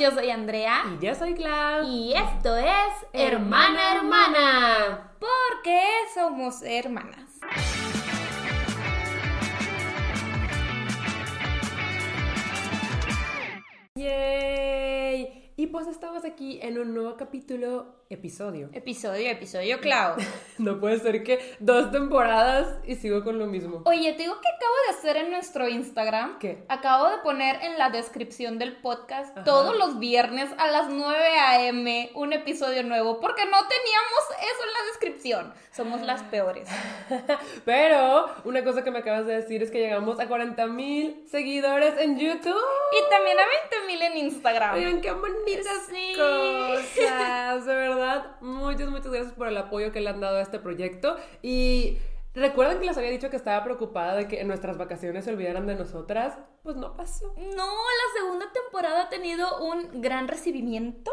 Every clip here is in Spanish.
yo soy Andrea. Y yo soy Clau. Y esto es Hermana Hermana. Porque somos hermanas. ¡Yay! Y pues estamos aquí en un nuevo capítulo, episodio. Episodio, episodio, Clau. no puede ser que dos temporadas y sigo con lo mismo. Oye, te digo que acabo de hacer en nuestro Instagram. ¿Qué? Acabo de poner en la descripción del podcast todos los viernes a las 9 a.m. un episodio nuevo porque no teníamos eso en la descripción. Somos las peores. Pero una cosa que me acabas de decir es que llegamos a 40 mil seguidores en YouTube. Y también a 20 mil en Instagram. Oigan, qué bonitas Sí. cosas. De verdad, muchas, muchas gracias por el apoyo que le han dado a este proyecto. Y recuerden que les había dicho que estaba preocupada de que en nuestras vacaciones se olvidaran de nosotras. Pues no pasó. No, la segunda temporada ha tenido un gran recibimiento.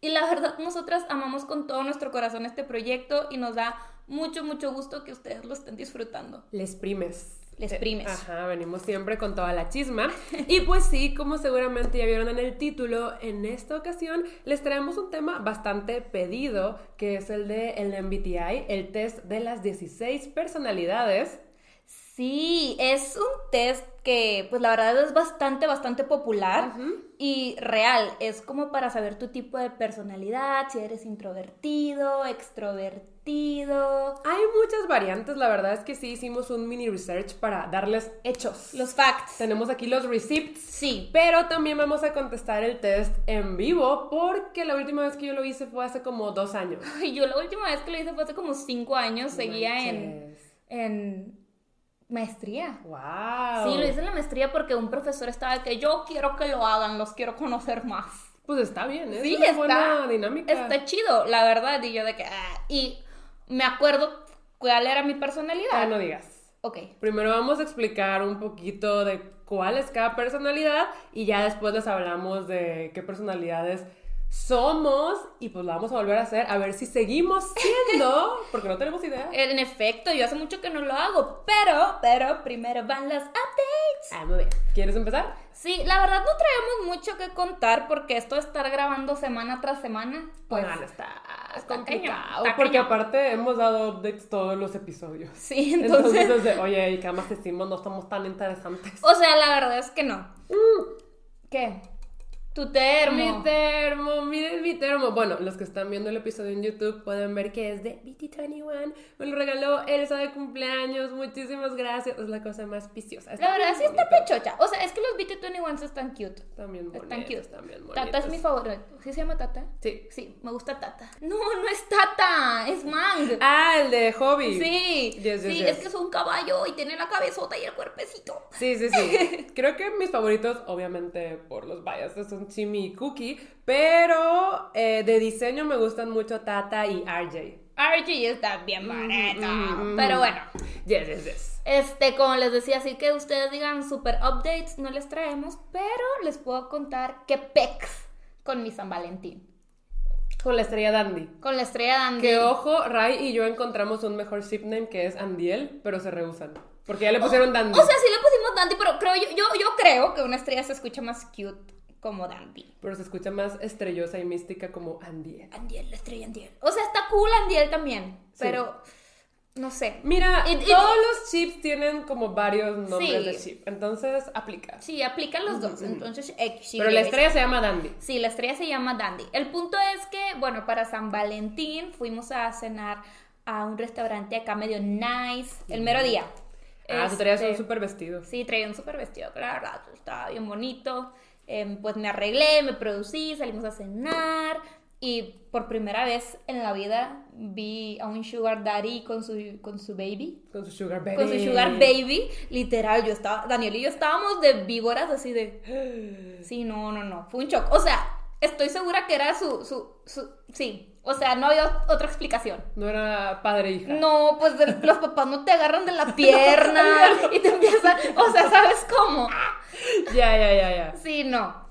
Y la verdad, nosotras amamos con todo nuestro corazón este proyecto y nos da mucho, mucho gusto que ustedes lo estén disfrutando. Les primes. Les primes. Ajá, venimos siempre con toda la chisma. Y pues sí, como seguramente ya vieron en el título, en esta ocasión les traemos un tema bastante pedido, que es el de el MBTI, el test de las 16 personalidades. Sí, es un test que, pues la verdad es bastante, bastante popular y real. Es como para saber tu tipo de personalidad, si eres introvertido, extrovertido. Hay muchas variantes, la verdad es que sí hicimos un mini research para darles hechos. Los facts. Tenemos aquí los receipts. Sí. Pero también vamos a contestar el test en vivo porque la última vez que yo lo hice fue hace como dos años. Y yo la última vez que lo hice fue hace como cinco años. Seguía en, en maestría. ¡Wow! Sí, lo hice en la maestría porque un profesor estaba de que yo quiero que lo hagan, los quiero conocer más. Pues está bien, ¿eh? Sí, es una está, buena dinámica. está chido, la verdad. Y yo de que... ah, y me acuerdo cuál era mi personalidad. Ah, no digas. Ok. Primero vamos a explicar un poquito de cuál es cada personalidad y ya después les hablamos de qué personalidades somos y pues lo vamos a volver a hacer a ver si seguimos siendo, porque no tenemos idea. En efecto, yo hace mucho que no lo hago, pero, pero primero van las updates. Ah, muy bien. ¿Quieres empezar? Sí, la verdad no traemos mucho que contar porque esto de estar grabando semana tras semana, pues Bueno, está, está complicado, está porque cañón. aparte hemos dado updates todos los episodios. sí, Entonces, entonces, oye, ¿y qué más decimos? No somos tan interesantes. o sea, la verdad es que no. ¿Qué? Tu termo. Mi termo, miren mi termo. Bueno, los que están viendo el episodio en YouTube pueden ver que es de BT21. Me lo regaló Elsa de cumpleaños. Muchísimas gracias. Es la cosa más viciosa. La verdad sí está pechocha. O sea, es que los BT21 están cute. Están bien Están bonitos. cute. Están bien Tata es mi bonitos. favorito. ¿Sí se llama Tata? Sí. Sí, me gusta Tata. No, no es Tata, es Mang. Ah, el de Hobby. Sí, Yes, yes, sí, yes. es que es un caballo y tiene la cabezota y el cuerpecito. Sí, sí, sí. Creo que mis favoritos, obviamente por los biases, son Chimi y Cookie. Pero eh, de diseño me gustan mucho Tata y RJ. RG está bien bonito. mm, mm. Pero bueno, Yes, yes, yes. este, como les decía, así que ustedes digan super updates, no les traemos, pero les puedo contar que pex con mi San Valentín. Con la estrella Dandy. Con la estrella Dandy. Que ojo, Ray y yo encontramos un mejor ship name que es Andiel, pero se rehusan. Porque ya le pusieron Dandy. O sea, sí le pusimos Dandy, pero creo yo, yo, yo creo que una estrella se escucha más cute como Dandy. pero se escucha más estrellosa y mística como Andiel. Andiel, la estrella Andiel. O sea, está cool Andiel también, Sí. pero no sé. Mira, todos los chips tienen como varios nombres Sí. de chip. Entonces aplica. Sí, aplican los dos, entonces X. sí, pero la estrella se llama Dandy. Sí, la estrella se llama Dandy. El punto es que, bueno, para San Valentín fuimos a cenar a un restaurante acá medio nice, el mero día. Ah, tú traías Este, un súper vestido. Sí, traía un súper vestido, la verdad estaba bien bonito. Em, pues me arreglé, me producí, salimos a cenar. Y por primera vez en la vida vi a un sugar daddy con su, con su baby. Con su sugar baby. Con su sugar baby. Literal, yo estaba, Daniel y yo estábamos de víboras así de... Sí, no, no, no. Fue un shock. O sea, estoy segura que era su, su, su... Sí. O sea, no había otra explicación. No era padre e hija. No, pues los papás no te agarran de la pierna y te empiezan... O sea, ¿sabes cómo? Ya, ya, ya, ya. Sí, no.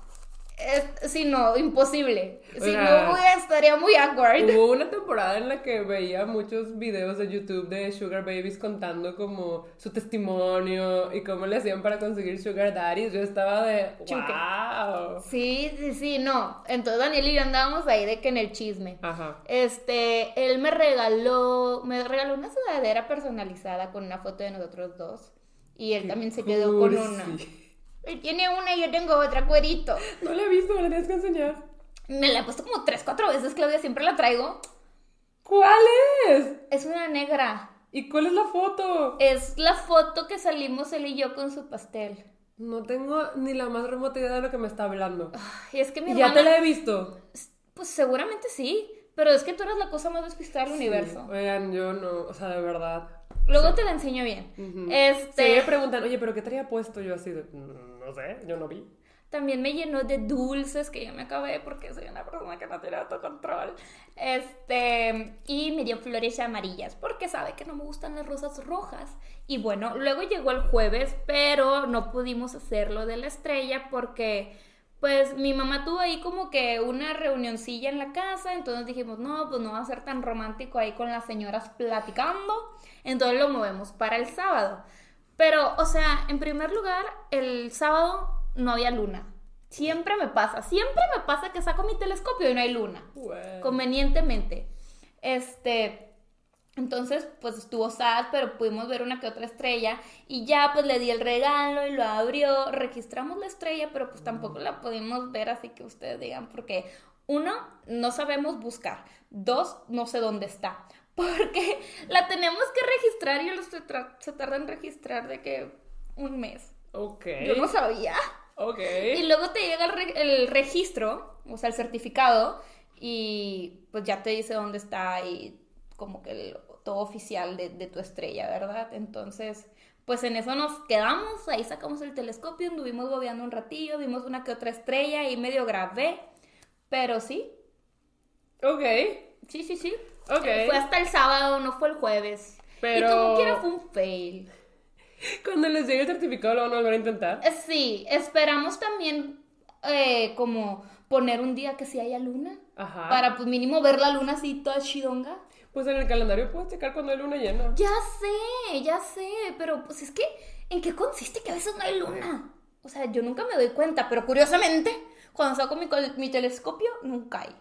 Es, sí, no, imposible. Si no, estaría muy awkward. Hubo una temporada en la que veía muchos videos de YouTube de Sugar Babies contando como su testimonio y cómo le hacían para conseguir Sugar Daddies. Yo estaba de wow. Sí, sí, sí, no. Entonces Daniel y yo andábamos ahí de que en el chisme. Ajá. Este, él me regaló, me regaló una sudadera personalizada con una foto de nosotros dos. Y él también se quedó con una. Él tiene una y yo tengo otra, cuerito. No la he visto, me la tienes que enseñar. Me la he puesto como tres, cuatro veces, Claudia, siempre la traigo. ¿Cuál es? Es una negra. ¿Y cuál es la foto? Es la foto que salimos él y yo con su pastel. No tengo ni la más remota idea de lo que me está hablando. Y es que mi ya te la he visto. Pues seguramente sí. Pero es que tú eres la cosa más despistada del universo. Sí, Oigan, yo no, o sea, de verdad. Luego te la enseño bien. Ujú. Este... Se me preguntan, oye, ¿pero qué traía puesto? Yo así de, "Mm, no sé, yo no vi. También me llenó de dulces que ya me acabé porque soy una persona que no tiene autocontrol. Este, y me dio flores amarillas porque sabe que no me gustan las rosas rojas. Y bueno, luego llegó el jueves, pero no pudimos hacerlo de la estrella porque pues mi mamá tuvo ahí como que una reunioncilla en la casa, entonces dijimos, no, pues no va a ser tan romántico ahí con las señoras platicando, entonces lo movemos para el sábado. Pero, o sea, en primer lugar, el sábado no había luna. Siempre me pasa, siempre me pasa que saco mi telescopio y no hay luna. Bueno. Convenientemente. Este, entonces, pues estuvo sad, pero pudimos ver una que otra estrella y ya pues le di el regalo y lo abrió, registramos la estrella, pero pues tampoco la pudimos ver así que ustedes digan, porque uno, no sabemos buscar, dos, no sé dónde está, porque la tenemos que registrar y se, tra- se tarda en registrar de que un mes. Ok. Yo no sabía. Ok. Y luego te llega el, re- el registro, o sea, el certificado, y pues ya te dice dónde está y como que el- todo oficial de, de tu estrella, ¿verdad? Entonces, pues en eso nos quedamos, ahí sacamos el telescopio, anduvimos bobeando un ratillo, vimos una que otra estrella y medio grabé, pero sí, Ok. sí, sí, sí. Eh, Fue hasta el sábado, no fue el jueves. Pero- Y como quiera fue un fail. Cuando les llegue el certificado lo van a volver a intentar. Eh, Sí, esperamos también eh, como poner un día que sí haya luna. Ajá. Para pues mínimo ver la luna así toda chidonga. Pues en el calendario puedes checar cuando hay luna llena. Ya sé, ya sé, pero pues es que, ¿en qué consiste que a veces no hay luna? O sea, yo nunca me doy cuenta, pero curiosamente, cuando saco mi, mi telescopio, nunca hay.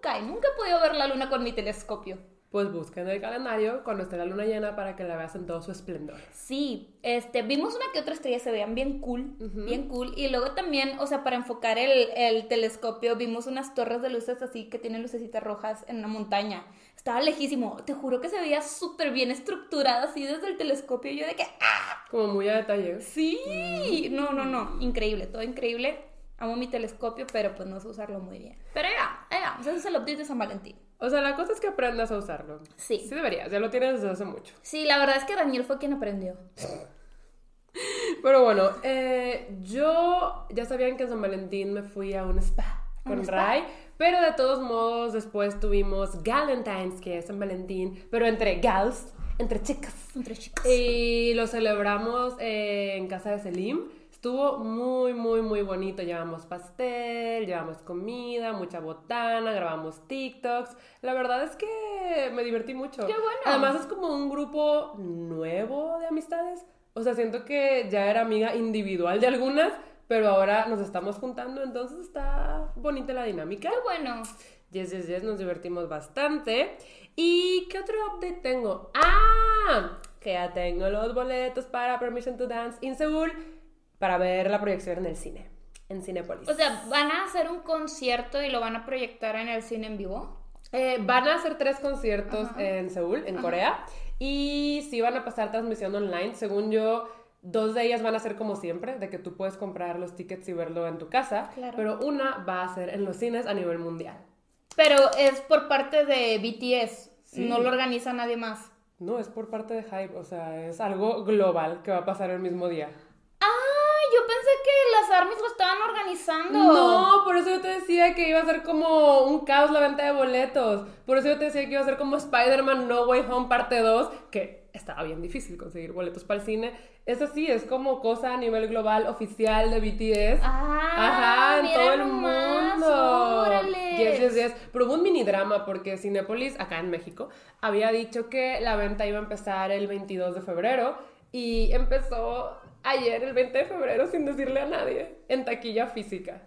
Nunca hay, nunca he podido ver la luna con mi telescopio. Pues busca en el calendario cuando esté la luna llena para que la veas en todo su esplendor. Sí, este, vimos una que otra estrella, se veían bien cool, bien cool. Y luego también, o sea, para enfocar el, el telescopio, vimos unas torres de luces así que tienen lucecitas rojas en una montaña. Estaba lejísimo, te juro que se veía súper bien estructurada así desde el telescopio. Y yo de que, ¡ah! Como muy a detalle. Sí, no, no, no, increíble, todo increíble. Amo mi telescopio, pero pues no sé usarlo muy bien. Pero ya, ya, ese es el update de San Valentín. O sea, la cosa es que aprendas a usarlo. Sí. Sí deberías, ya lo tienes desde hace mucho. Sí, la verdad es que Daniel fue quien aprendió. Pero bueno, eh, yo ya sabían que en San Valentín me fui a un spa con. Ray, pero de todos modos después tuvimos Galentine's, que es San Valentín, pero entre gals, entre chicas. Entre chicas. Y lo celebramos eh, en casa de Selim. Estuvo muy, muy, muy bonito. Llevamos pastel, llevamos comida, mucha botana, grabamos TikToks. La verdad es que me divertí mucho. ¡Qué bueno! Además es como un grupo nuevo de amistades. O sea, siento que ya era amiga individual de algunas, pero ahora nos estamos juntando, entonces está bonita la dinámica. Qué bueno. Yes, yes, yes, nos divertimos bastante. ¿Y qué otro update tengo? ¡Ah! Que ya tengo los boletos para Permission to Dance in Seoul para ver la proyección en el cine, en Cinepolis. O sea, ¿van a hacer un concierto y lo van a proyectar en el cine en vivo? Eh, van a hacer tres conciertos Ajá. en Seúl, en Corea, y sí van a pasar transmisión online. Según yo, dos de ellas van a ser como siempre, de que tú puedes comprar los tickets y verlo en tu casa, Claro. pero una va a ser en los cines a nivel mundial. Pero es por parte de BTS, Sí. no lo organiza nadie más. No, es por parte de Hype, o sea, es algo global que va a pasar el mismo día. Ah, yo pensé que las ARMYs lo estaban organizando. No, por eso yo te decía que iba a ser como un caos la venta de boletos. Por eso yo te decía que iba a ser como Spider-Man No Way Home parte 2, que estaba bien difícil conseguir boletos para el cine. Eso sí, es como cosa a nivel global oficial de BTS. Ah, Ajá, en todo el nomás, mundo. órale. Yes, yes, yes. Pero hubo un mini drama porque Cinepolis, acá en México, había dicho que la venta iba a empezar el 22 de febrero y empezó ayer, el 20 de febrero, sin decirle a nadie, en taquilla física.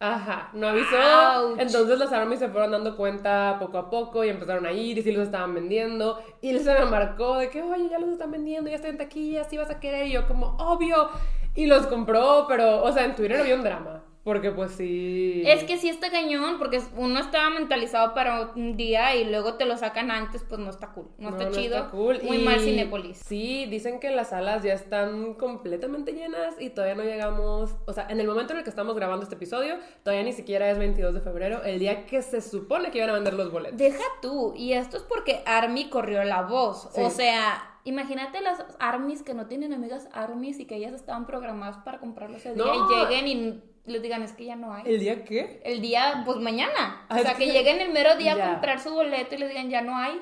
Ajá, no avisó. Ouch. Entonces los armies se fueron dando cuenta poco a poco y empezaron a ir y sí los estaban vendiendo. Y él se me marcó de que, oye, ya los están vendiendo, ya estoy en taquilla, sí vas a querer. Y yo como, obvio. Y los compró, pero, o sea, en Twitter había un drama. Porque pues sí. Es que sí está cañón, porque uno estaba mentalizado para un día y luego te lo sacan antes, pues no está cool. No, está chido. está cool. Muy Y mal Cinépolis. Sí, dicen que las salas ya están completamente llenas y todavía no llegamos. O sea, en el momento en el que estamos grabando este episodio, todavía ni siquiera es 22 de febrero, el día que se supone que iban a vender los boletos. Deja tú, y esto es porque Army corrió la voz. Sí. O sea, imagínate las Armies que no tienen amigas Armies y que ellas estaban programadas para comprarlo ese día No. y lleguen y les digan, es que ya no hay. ¿El día qué? El día, pues mañana. Ah, o sea, que que- lleguen el mero día Ya. a comprar su boleto y les digan, ya no hay.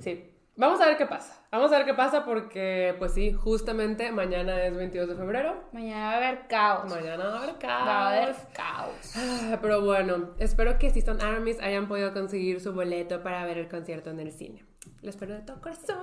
Sí. Vamos a ver qué pasa. Vamos a ver qué pasa porque, pues sí, justamente mañana es 22 de febrero. Mañana va a haber caos. Mañana va a haber caos. Va a haber caos. Ah, Pero bueno, espero que si son Armies hayan podido conseguir su boleto para ver el concierto en el cine. Lo espero de todo corazón.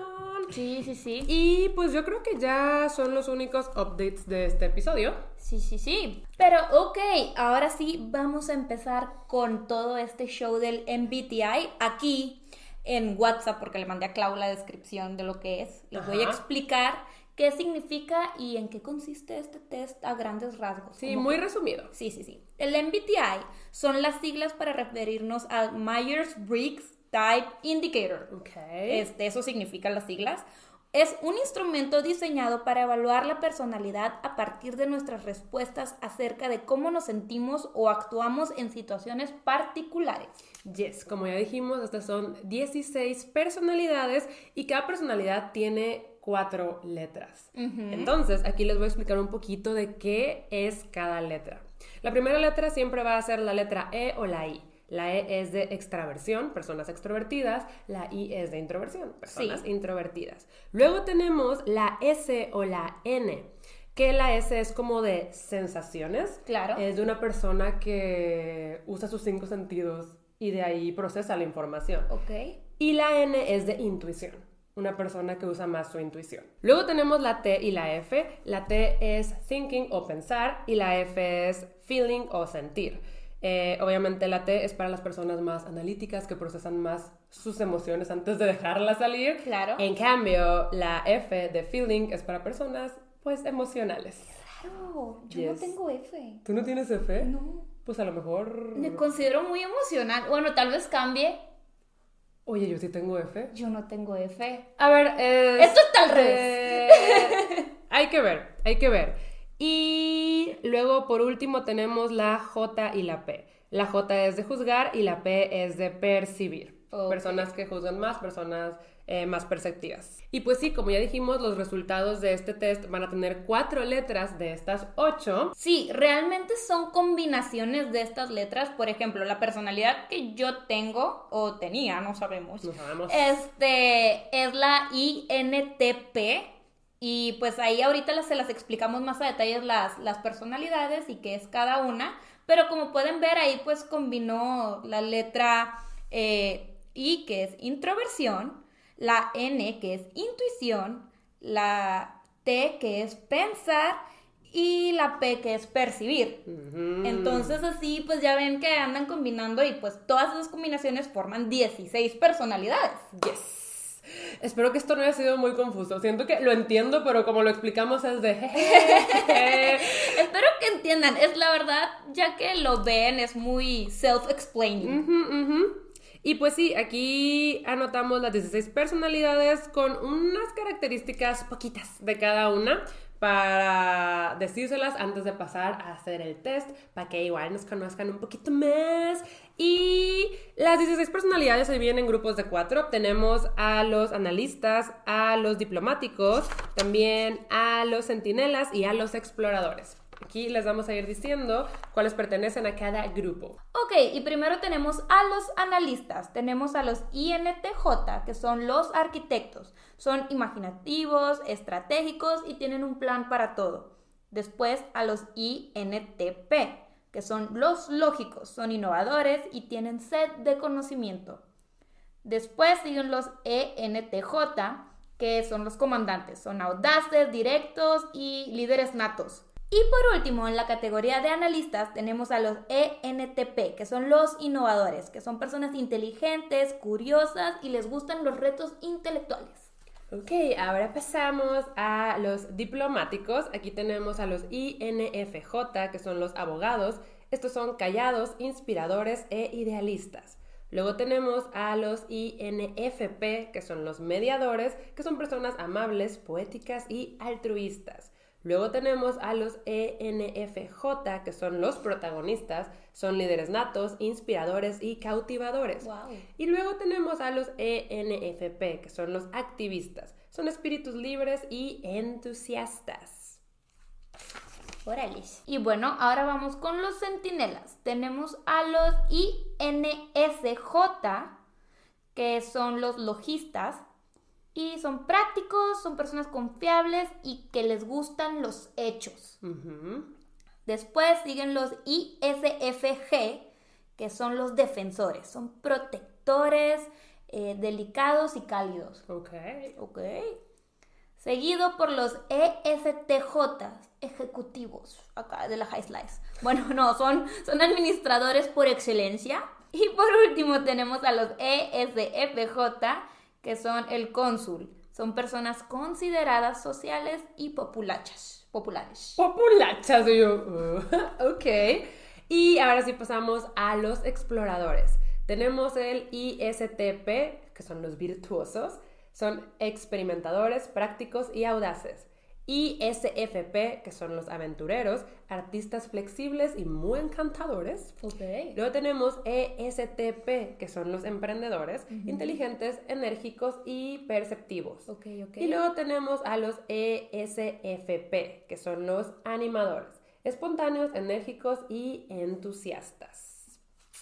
Sí, sí, sí. Y pues yo creo que ya son los únicos updates de este episodio. Sí, sí, sí. Pero ok, ahora sí vamos a empezar con todo este show del MBTI aquí en WhatsApp, porque le mandé a Clau la descripción de lo que es. Les voy a explicar qué significa y en qué consiste este test a grandes rasgos. Sí, muy que- resumido. Sí, sí, sí. El MBTI son las siglas para referirnos al Myers-Briggs Type Indicator. Ok. Este, eso significa las siglas. Es un instrumento diseñado para evaluar la personalidad a partir de nuestras respuestas acerca de cómo nos sentimos o actuamos en situaciones particulares. Yes, como ya dijimos, estas son 16 personalidades y cada personalidad tiene cuatro letras. Entonces, aquí les voy a explicar un poquito de qué es cada letra. La primera letra siempre va a ser la letra E o la I. La E es de extraversión, personas extrovertidas. La I es de introversión, personas Sí. introvertidas. Luego tenemos la S o la N, que la S es como de sensaciones. Claro. Es de una persona que usa sus cinco sentidos y de ahí procesa la información. ¿Ok? Y la N es de intuición, una persona que usa más su intuición. Luego tenemos la T y la F. La T es thinking o pensar y la F es feeling o sentir. Eh, obviamente la T es para las personas más analíticas que procesan más sus emociones antes de dejarlas salir. Claro. En cambio, la F de feeling es para personas pues emocionales. Claro, yo no tengo F. ¿Tú no tienes F? No. Pues a lo mejor... Me considero muy emocional. Bueno, tal vez cambie. Oye, yo sí tengo F. Yo no tengo F. A ver, es- Esto está al eh, hay que ver, hay que ver. Y luego, por último, tenemos la J y la P. La J es de juzgar y la P es de percibir. Ok. Personas que juzgan más, personas eh, más perceptivas. Y pues sí, como ya dijimos, los resultados de este test van a tener cuatro letras de estas ocho. Sí, realmente son combinaciones de estas letras. Por ejemplo, la personalidad que yo tengo, o tenía, no sabemos. No sabemos. Este es la INTP. Y pues ahí ahorita las- se las explicamos más a detalles las, las personalidades y qué es cada una. Pero como pueden ver ahí pues combinó la letra eh, I que es introversión, la N que es intuición, la T que es pensar y la P que es percibir. Entonces así pues ya ven que andan combinando y pues todas esas combinaciones forman 16 personalidades. Yes. Espero que esto no haya sido muy confuso. Siento que lo entiendo, pero como lo explicamos es de... Espero que entiendan, es la verdad, ya que lo ven, es muy self-explaining. Y pues sí, aquí anotamos las 16 personalidades con unas características poquitas de cada una para decírselas antes de pasar a hacer el test, para que igual nos conozcan un poquito más. Y las 16 personalidades se dividen en grupos de cuatro. Tenemos a los analistas, a los diplomáticos, también a los centinelas y a los exploradores. Aquí les vamos a ir diciendo cuáles pertenecen a cada grupo. Ok, y primero tenemos a los analistas. Tenemos a los INTJ, que son los arquitectos. Son imaginativos, estratégicos y tienen un plan para todo. Después a los INTP, que son los lógicos, son innovadores y tienen sed de conocimiento. Después siguen los ENTJ, que son los comandantes, son audaces, directos y líderes natos. Y por último, en la categoría de analistas tenemos a los ENTP, que son los innovadores, que son personas inteligentes, curiosas y les gustan los retos intelectuales. Ok, ahora pasamos a los diplomáticos. Aquí tenemos a los INFJ, que son los abogados. Estos son callados, inspiradores e idealistas. Luego tenemos a los INFP, que son los mediadores, que son personas amables, poéticas y altruistas. Luego tenemos a los ENFJ, que son los protagonistas, son líderes natos, inspiradores y cautivadores. Y luego tenemos a los ENFP, que son los activistas, son espíritus libres y entusiastas. Y bueno, ahora vamos con los centinelas. Tenemos a los INSJ, que son los logistas, y son prácticos, son personas confiables y que les gustan los hechos. Después siguen los ISFG, que son los defensores, son protectores, eh, delicados y cálidos. Ok. Ok. Seguido por los ESTJ, ejecutivos, acá de la High Slice. Bueno, no, son, son administradores por excelencia. Y por último tenemos a los ESFJ, que son el cónsul. Son personas consideradas sociales y populachas, populares. Populachas, yo. Uh, ok. Y ahora sí pasamos a los exploradores. Tenemos el ISTP, que son los virtuosos. Son experimentadores, prácticos y audaces y SFP, que son los aventureros, artistas flexibles y muy encantadores. Okay. Luego tenemos ESTP, que son los emprendedores, inteligentes, enérgicos y perceptivos. Okay, y luego tenemos a los ESFP, que son los animadores, espontáneos, enérgicos y entusiastas.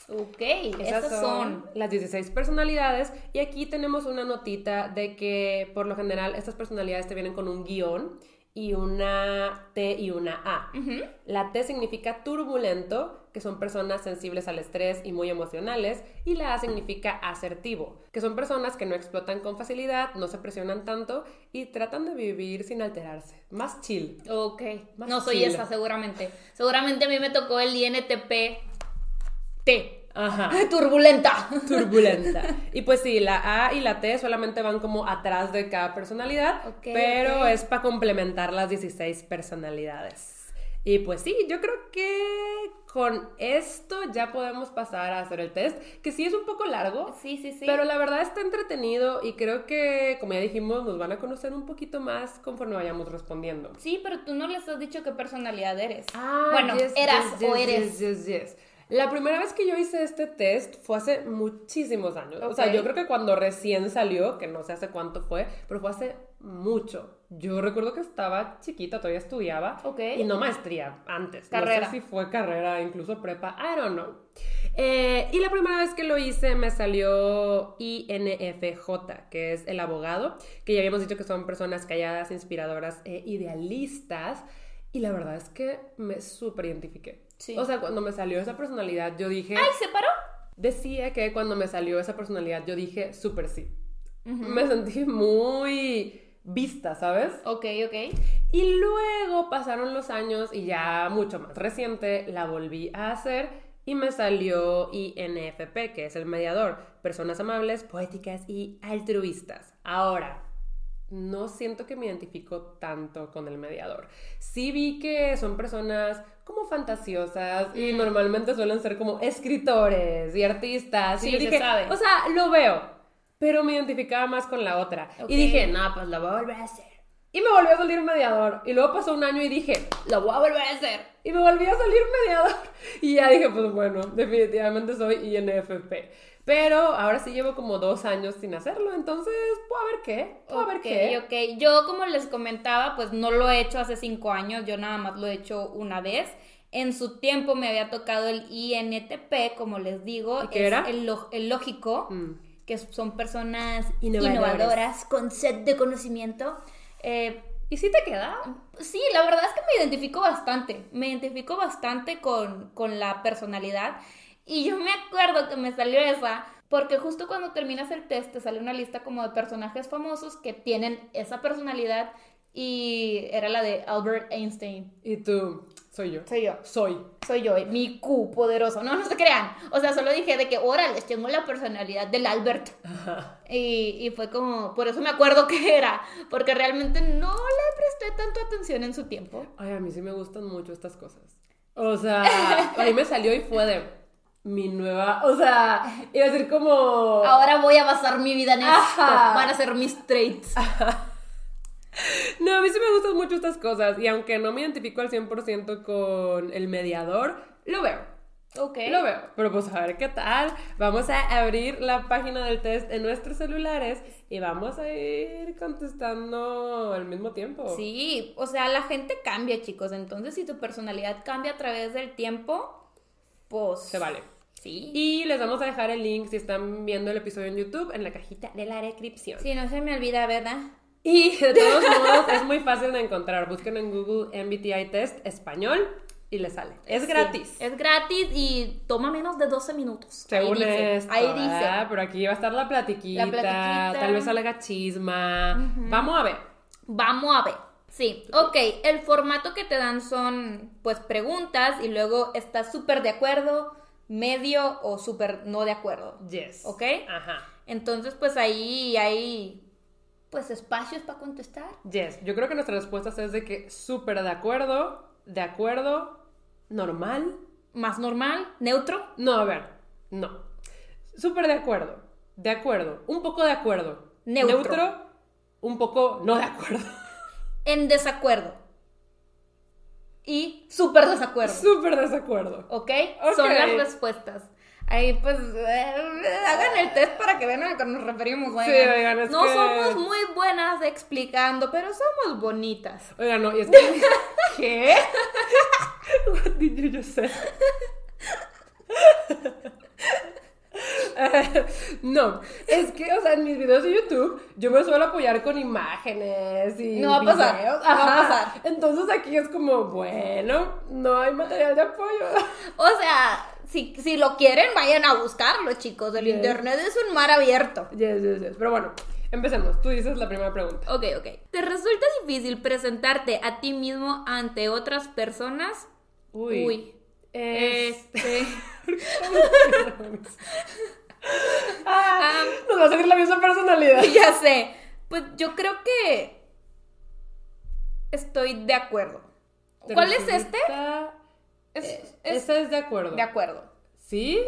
Ok, esas, son, las 16 personalidades y aquí tenemos una notita de que por lo general estas personalidades te vienen con un guion y una T y una A. La T significa turbulento, que son personas sensibles al estrés y muy emocionales, y la A significa asertivo, que son personas que no explotan con facilidad, no se presionan tanto y tratan de vivir sin alterarse. Más chill. Ok, no soy esa seguramente. Seguramente a mí me tocó el INTP T. Ajá. Turbulenta. Turbulenta. Y pues sí, la A y la T solamente van como atrás de cada personalidad, pero es para complementar las 16 personalidades. Y pues sí, yo creo que con esto ya podemos pasar a hacer el test, que sí es un poco largo. Sí, sí, sí. Pero la verdad está entretenido y creo que, como ya dijimos, nos van a conocer un poquito más conforme vayamos respondiendo. Sí, pero tú no les has dicho qué personalidad eres. Ah, bueno, eras o eres. Yes, yes, yes. La primera vez que yo hice este test fue hace muchísimos años. O sea, yo creo que cuando recién salió, que no sé hace cuánto fue, pero fue hace mucho. Yo recuerdo que estaba chiquita, todavía estudiaba. Ok. Y no maestría, antes. Carrera. No sé si fue carrera, incluso prepa, I don't know. Eh, y la primera vez que lo hice me salió INFJ, que es el abogado, que ya habíamos dicho que son personas calladas, inspiradoras e idealistas. Y la verdad es que me súper identifiqué. O sea, cuando me salió esa personalidad, yo dije... ¡Ay, se paró! Decía que cuando me salió esa personalidad, yo dije súper sí. Me sentí muy vista, ¿sabes? Ok, ok. Y luego pasaron los años y ya mucho más reciente la volví a hacer y me salió INFP, que es el mediador, personas amables, poéticas y altruistas. Ahora, no siento que me identifico tanto con el mediador. Sí vi que son personas como fantasiosas y normalmente suelen ser como escritores y artistas. Sí, y dije, sabe. o sea, lo veo, pero me identificaba más con la otra. Y dije, no, pues lo voy a volver a hacer. Y me volvió a salir mediador. Y luego pasó un año y dije, lo voy a volver a hacer. Y me volvió a salir mediador. Y ya dije, pues bueno, definitivamente soy INFP. Pero ahora sí llevo como dos años sin hacerlo, entonces, pues a ver qué, pues, a ver qué. ok. Yo, como les comentaba, pues no lo he hecho hace cinco años, yo nada más lo he hecho una vez. En su tiempo me había tocado el INTP, como les digo. ¿Y qué es era? El, lógico, Mm. que son personas Innovadoras. innovadoras, con sed de conocimiento. Eh, ¿Y si te queda? Sí, la verdad es que me identifico bastante. Me identifico bastante con, con la personalidad. Y yo me acuerdo que me salió esa, porque justo cuando terminas el test te sale una lista como de personajes famosos que tienen esa personalidad. Y era la de Albert Einstein. Y tú, soy yo. Soy yo. Soy. Soy yo, mi Q poderoso. No, no se crean. O sea, solo dije de que, órale, tengo la personalidad del Albert. Ajá. Y, y fue como, por eso me acuerdo que era, porque realmente no le presté tanto atención en su tiempo. Ay, a mí sí me gustan mucho estas cosas. O sea, a mí me salió y fue de mi nueva, o sea, iba a decir como... Ahora voy a basar mi vida en esto. Ajá. Van a ser mis traits. No, a mí sí me gustan mucho estas cosas y aunque no me identifico al 100% con el mediador, lo veo. Ok. Lo veo. Pero pues a ver qué tal. Vamos a abrir la página del test en nuestros celulares y vamos a ir contestando al mismo tiempo. Sí, o sea, la gente cambia, chicos. Entonces, si tu personalidad cambia a través del tiempo, pues. Se vale. Sí. Y les vamos a dejar el link si están viendo el episodio en YouTube en la cajita de la descripción. Sí, no se me olvida, ¿verdad? Y de todos modos es muy fácil de encontrar. Busquen en Google MBTI Test español y les sale. Es Sí, gratis. es gratis y toma menos de 12 minutos. Según ahí dice, esto, Ahí dice. Pero aquí va a estar la platiquita, La platiquita. tal vez salga chisma. Vamos a ver. Vamos a ver. Sí, ok, el formato que te dan son pues preguntas y luego estás súper de acuerdo, medio o súper no de acuerdo. Yes. ¿Ok? Ajá. Entonces pues ahí hay pues espacios para contestar. Yes. Yo creo que nuestra respuesta es de que súper de acuerdo, de acuerdo, normal. Más normal, neutro. No, a ver, no. Súper de acuerdo, de acuerdo, un poco de acuerdo. Neutro. un poco no de acuerdo. En desacuerdo. Y súper desacuerdo. Súper desacuerdo. ¿Ok? Ok. Son las respuestas. Ahí pues eh, hagan el test para que vean a lo que nos referimos. oigan. Sí, oigan, es no que- somos muy buenas explicando, pero somos bonitas. Oiga, no, y es que... ¿Qué? What did you just say? No, es que, o sea, en mis videos de YouTube yo me suelo apoyar con imágenes y No va a pasar, videos. no va a pasar. Entonces aquí es como, bueno, no hay material de apoyo. O sea, si, si lo quieren, vayan a buscarlo, chicos. El Yes. internet es un mar abierto. Yes, yes, yes. Pero bueno, empecemos. Tú dices la primera pregunta. Ok, ok. ¿Te resulta difícil presentarte a ti mismo ante otras personas? Uy. Uy. Este... Este. Ah, nos va a salir la misma personalidad. ya sé. Pues yo creo que estoy de acuerdo. ¿Te ¿Cuál es este? Es, Eh, es Ese es de acuerdo. de acuerdo. ¿Sí?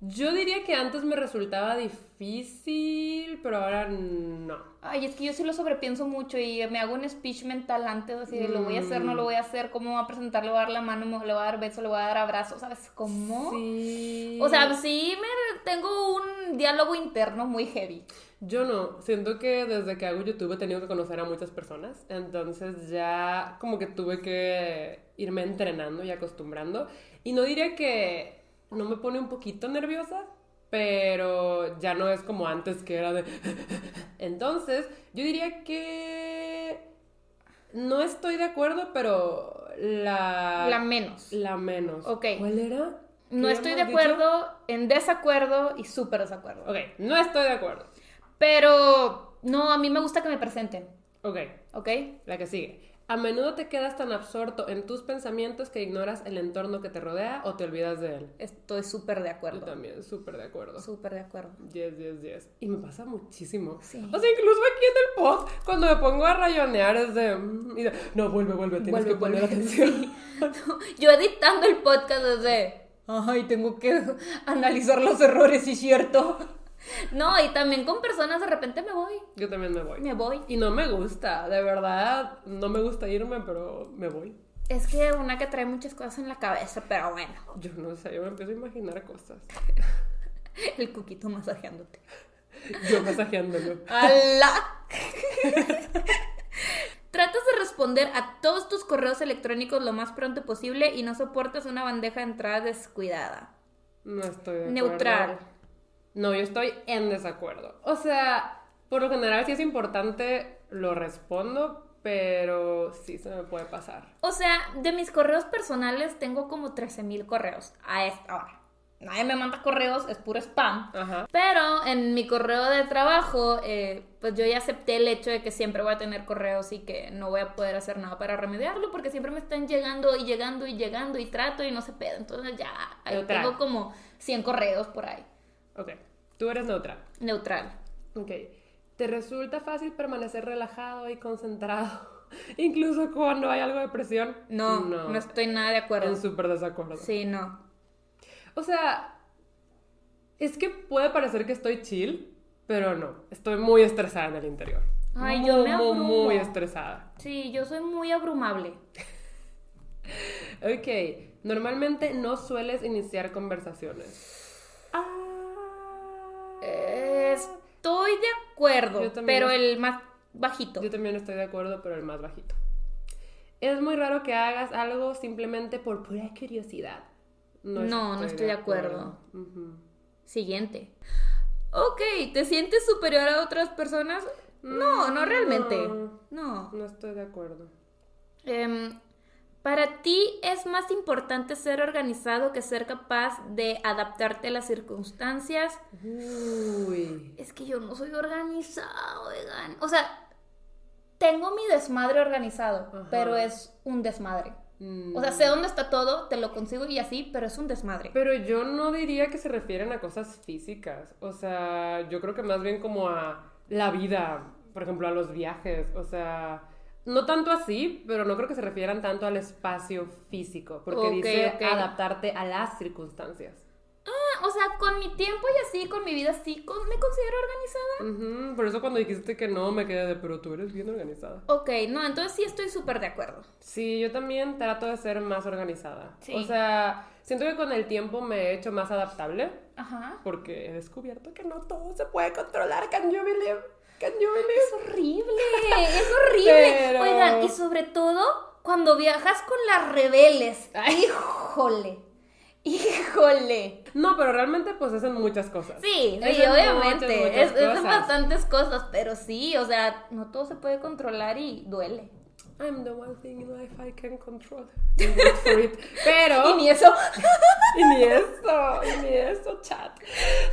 Yo diría que antes me resultaba difícil, pero ahora no. Ay, es que yo sí lo sobrepienso mucho y me hago un speech mental antes, así de lo voy a hacer, no lo voy a hacer, cómo voy a presentar, le voy a dar la mano, le voy a dar beso, le voy a dar abrazo, ¿sabes cómo? Sí. O sea, sí me tengo un diálogo interno muy heavy. Yo no, siento que desde que hago YouTube he tenido que conocer a muchas personas, entonces ya como que tuve que irme entrenando y acostumbrando. Y no diría que no me pone un poquito nerviosa, pero ya no es como antes que era de... Entonces, yo diría que no estoy de acuerdo, pero la... La menos. La menos. Ok. ¿Cuál era? No ¿Qué estoy de dicho? acuerdo, en desacuerdo y súper desacuerdo. Ok, no estoy de acuerdo. Pero no, a mí me gusta que me presenten, Ok, ¿ok? La que sigue. A menudo te quedas tan absorto en tus pensamientos que ignoras el entorno que te rodea o te olvidas de él. Estoy súper de Yo acuerdo. también, súper de acuerdo. Súper de acuerdo. Yes, yes, yes. Y me pasa muchísimo. Sí. O sea, incluso aquí en el pod, cuando me pongo a rayonear es de... mm, y de, no, vuelve, vuelve, tienes Vuelve, que poner vuelve. atención. Yo editando el podcast desde, ay, tengo que analizar los errores, sí, cierto. No, y también con personas de repente me voy, Yo también me voy. me voy. Y no me gusta, de verdad, no me gusta irme, pero me voy. Es que una que trae muchas cosas en la cabeza, pero bueno. Yo no sé, yo me empiezo a imaginar cosas. El cuquito masajeándote. Yo masajeándolo. ¡Hala! Tratas de responder a todos tus correos electrónicos lo más pronto posible y no soportas una bandeja de entrada descuidada. No estoy de acuerdo. No, yo estoy en desacuerdo. O sea, por lo general si es importante lo respondo, pero sí se me puede pasar. O sea, de mis correos personales tengo como 13.000 correos a esta hora. Nadie me manda correos, es puro spam. Ajá. Pero en mi correo de trabajo, eh, pues yo ya acepté el hecho de que siempre voy a tener correos y que no voy a poder hacer nada para remediarlo porque siempre me están llegando y llegando y llegando y trato y no se pedo. Entonces ya, ahí tengo como 100 correos por ahí. Ok. Tú eres neutral. Neutral. Ok. ¿Te resulta fácil permanecer relajado y concentrado? Incluso cuando hay algo de presión. No, no, estoy nada de acuerdo. En súper desacuerdo. Sí, no. O sea, es que puede parecer que estoy chill, pero no. Estoy muy estresada en el interior. Ay, muy, yo me abrumo. muy estresada. Sí, yo soy muy abrumable. Ok. Normalmente no sueles iniciar conversaciones. Ah. Estoy de acuerdo, pero el más bajito. Yo también estoy de acuerdo, pero el más bajito. Es muy raro que hagas algo simplemente por pura curiosidad. No, no estoy de acuerdo. Siguiente. Ok, ¿te sientes superior a otras personas? No, no realmente. No. No estoy de acuerdo. Em, para ti es más importante ser organizado que ser capaz de adaptarte a las circunstancias. Uy. Es que yo no soy organizado, oigan. O sea, tengo mi desmadre organizado, Ajá. pero es un desmadre. Mm. O sea, sé dónde está todo, te lo consigo y así, pero es un desmadre. Pero yo no diría que se refieren a cosas físicas. O sea, yo creo que más bien como a la vida, por ejemplo, a los viajes. O sea, no tanto así, pero no creo que se refieran tanto al espacio físico, porque Ok, dice ok. adaptarte a las circunstancias. Ah, o sea, con mi tiempo y así, con mi vida, sí, con- me considero organizada. Ujú, Por eso cuando dijiste que no, me quedé de, pero tú eres bien organizada. Ok, no, entonces sí estoy súper de acuerdo. Sí, yo también trato de ser más organizada. Sí. O sea, siento que con el tiempo me he hecho más adaptable, Ajá. porque he descubierto que no todo se puede controlar. Can you believe? You Es horrible, es horrible. Pero- Oigan, y sobre todo cuando viajas con las rebeldes. Ay. Híjole, híjole. No, pero realmente pues hacen muchas cosas. Sí, sí, obviamente. muchas, es, cosas. bastantes cosas, pero sí, o sea, no todo se puede controlar y duele. I'm the one thing in life I can control. For it. Pero... Y ni eso. Y ni eso, y ni eso, chat.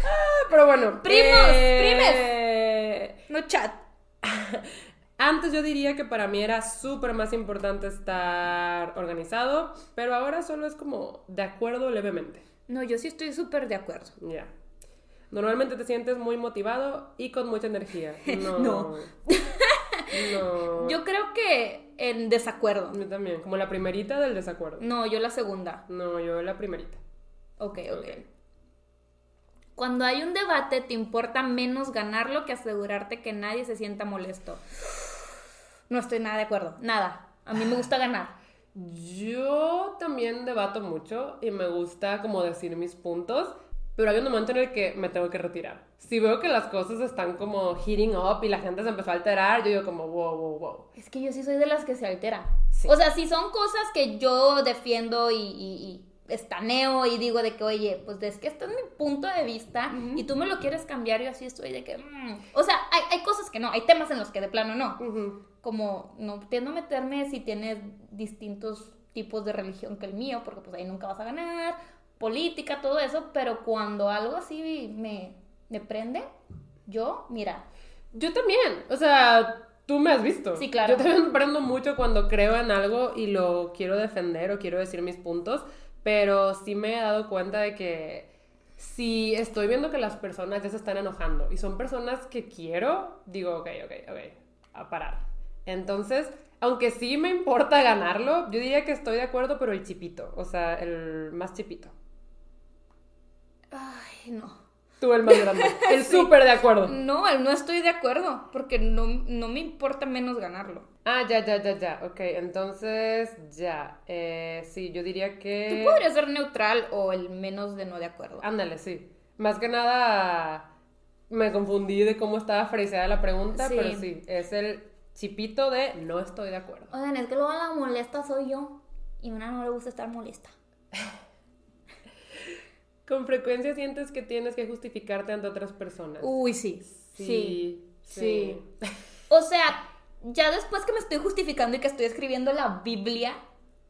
Ah, pero bueno. Primos, primes. No chat. Antes yo diría que para mí era súper más importante estar organizado, pero ahora solo es como de acuerdo levemente. No, yo sí estoy súper de acuerdo. Ya. Normalmente te sientes muy motivado y con mucha energía. No. No. No. Yo creo que en desacuerdo. Yo también, como la primerita del desacuerdo. No, yo la segunda. No, yo la primerita. Ok, ok. Ok. Cuando hay un debate, te importa menos ganarlo que asegurarte que nadie se sienta molesto. No estoy nada de acuerdo. Nada. A mí me gusta ganar. Yo también debato mucho y me gusta como decir mis puntos, pero hay un momento en el que me tengo que retirar. Si veo que las cosas están como heating up y la gente se empezó a alterar, yo digo como wow, wow, wow. Es que yo sí soy de las que se altera. Sí. O sea, si son cosas que yo defiendo y, y- y estaneo y digo de que, oye, pues es que este es mi punto de vista y tú me lo quieres cambiar, yo así estoy de que... mm. O sea, hay, hay cosas que no, hay temas en los que de plano no. Como no tiendo a meterme si tienes distintos tipos de religión que el mío, porque pues ahí nunca vas a ganar, política, todo eso, pero cuando algo así me, me prende, yo, mira, Yo también, o sea, tú me has visto. Sí, claro. Yo también prendo mucho cuando creo en algo y lo quiero defender o quiero decir mis puntos, pero sí me he dado cuenta de que si estoy viendo que las personas ya se están enojando y son personas que quiero, digo, ok, ok, ok, a parar. Entonces, aunque sí me importa ganarlo, yo diría que estoy de acuerdo, pero el chipito, o sea, el más chipito. ay, no. Tú el más grande. El súper de acuerdo. No, no estoy de acuerdo, porque no, no me importa menos ganarlo. Ah, ya, ya, ya, ya. Ok, entonces ya. Eh, sí, yo diría Tú que. podrías ser neutral o el menos de no de acuerdo. Ándale, sí. Más que nada me confundí de cómo estaba fraseada la pregunta, Sí. pero sí, es el chipito de no estoy de acuerdo. Oigan, es que luego la molesta soy yo. Y a una no le gusta estar molesta. Con frecuencia sientes que tienes que justificarte ante otras personas. Uy, sí. sí. sí. O sea, ya después que me estoy justificando y que estoy escribiendo la Biblia,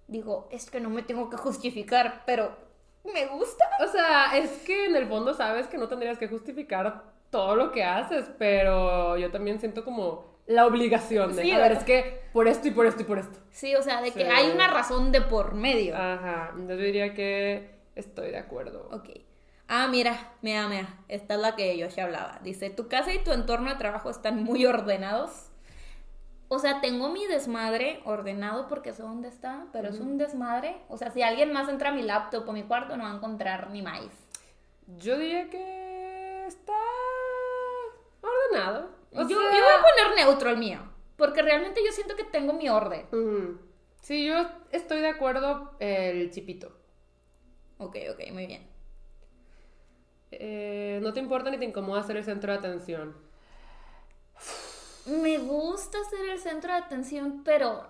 digo, es que no me tengo que justificar, pero me gusta. O sea, es que en el fondo sabes que no tendrías que justificar todo lo que haces, pero yo también siento como la obligación de, Sí, a ver, es que por esto y por esto y por esto. Sí, o sea, de que hay una razón de por medio. Ajá, entonces yo diría que estoy de acuerdo. Ok. Ah, mira, mira, mira. Esta es la que yo ya hablaba. Dice, tu casa y tu entorno de trabajo están muy ordenados. O sea, tengo mi desmadre ordenado porque sé dónde está, pero es un desmadre. O sea, si alguien más entra a mi laptop o mi cuarto, no va a encontrar ni maíz. Yo diría que está ordenado. O yo, sea- yo voy a poner neutro el mío, porque realmente yo siento que tengo mi orden. Sí, yo estoy de acuerdo el chipito. Ok, ok, muy bien. Eh, no te importa ni te incomoda ser el centro de atención. Me gusta ser el centro de atención, pero...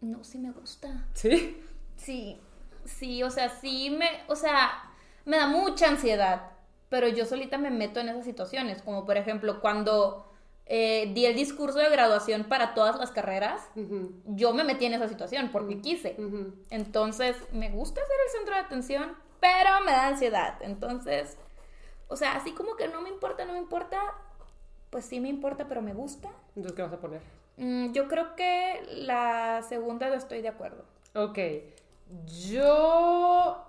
No, sí me gusta. ¿Sí? Sí, sí, o sea, sí me, o sea, me da mucha ansiedad, pero yo solita me meto en esas situaciones, como por ejemplo cuando eh, di el discurso de graduación para todas las carreras, yo me metí en esa situación porque quise. Entonces, me gusta ser el centro de atención, pero me da ansiedad. Entonces, o sea, así como que no me importa, no me importa, pues sí me importa, pero me gusta. Entonces, ¿qué vas a poner? Mm, yo creo que la segunda no estoy de acuerdo. Ok. Yo.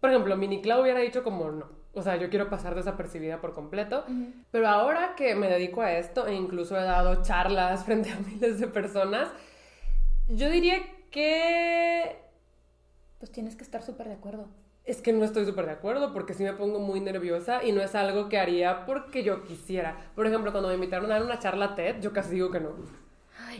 Por ejemplo, Mini Clau hubiera dicho como no. O sea, yo quiero pasar desapercibida por completo. Pero ahora que me dedico a esto e incluso he dado charlas frente a miles de personas, yo diría que. Pues tienes que estar súper de acuerdo. Es que no estoy súper de acuerdo porque sí me pongo muy nerviosa y no es algo que haría porque yo quisiera. Por ejemplo, cuando me invitaron a dar una charla TED, yo casi digo que no.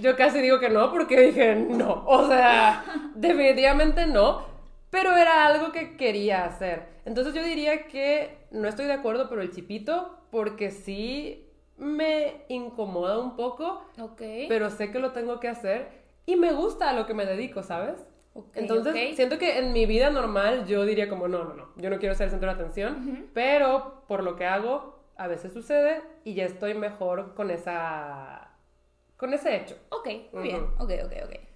Yo casi digo que no porque dije no. O sea, definitivamente no. Pero era algo que quería hacer. Entonces yo diría que no estoy de acuerdo, pero el chipito, porque sí me incomoda un poco, Ok. pero sé que lo tengo que hacer y me gusta a lo que me dedico, ¿sabes? Ok, Entonces, siento que en mi vida normal yo diría como, no, no, no, yo no quiero ser el centro de atención, pero por lo que hago, a veces sucede y ya estoy mejor con esa, con ese hecho. Ok, muy bien. Ok, ok, ok.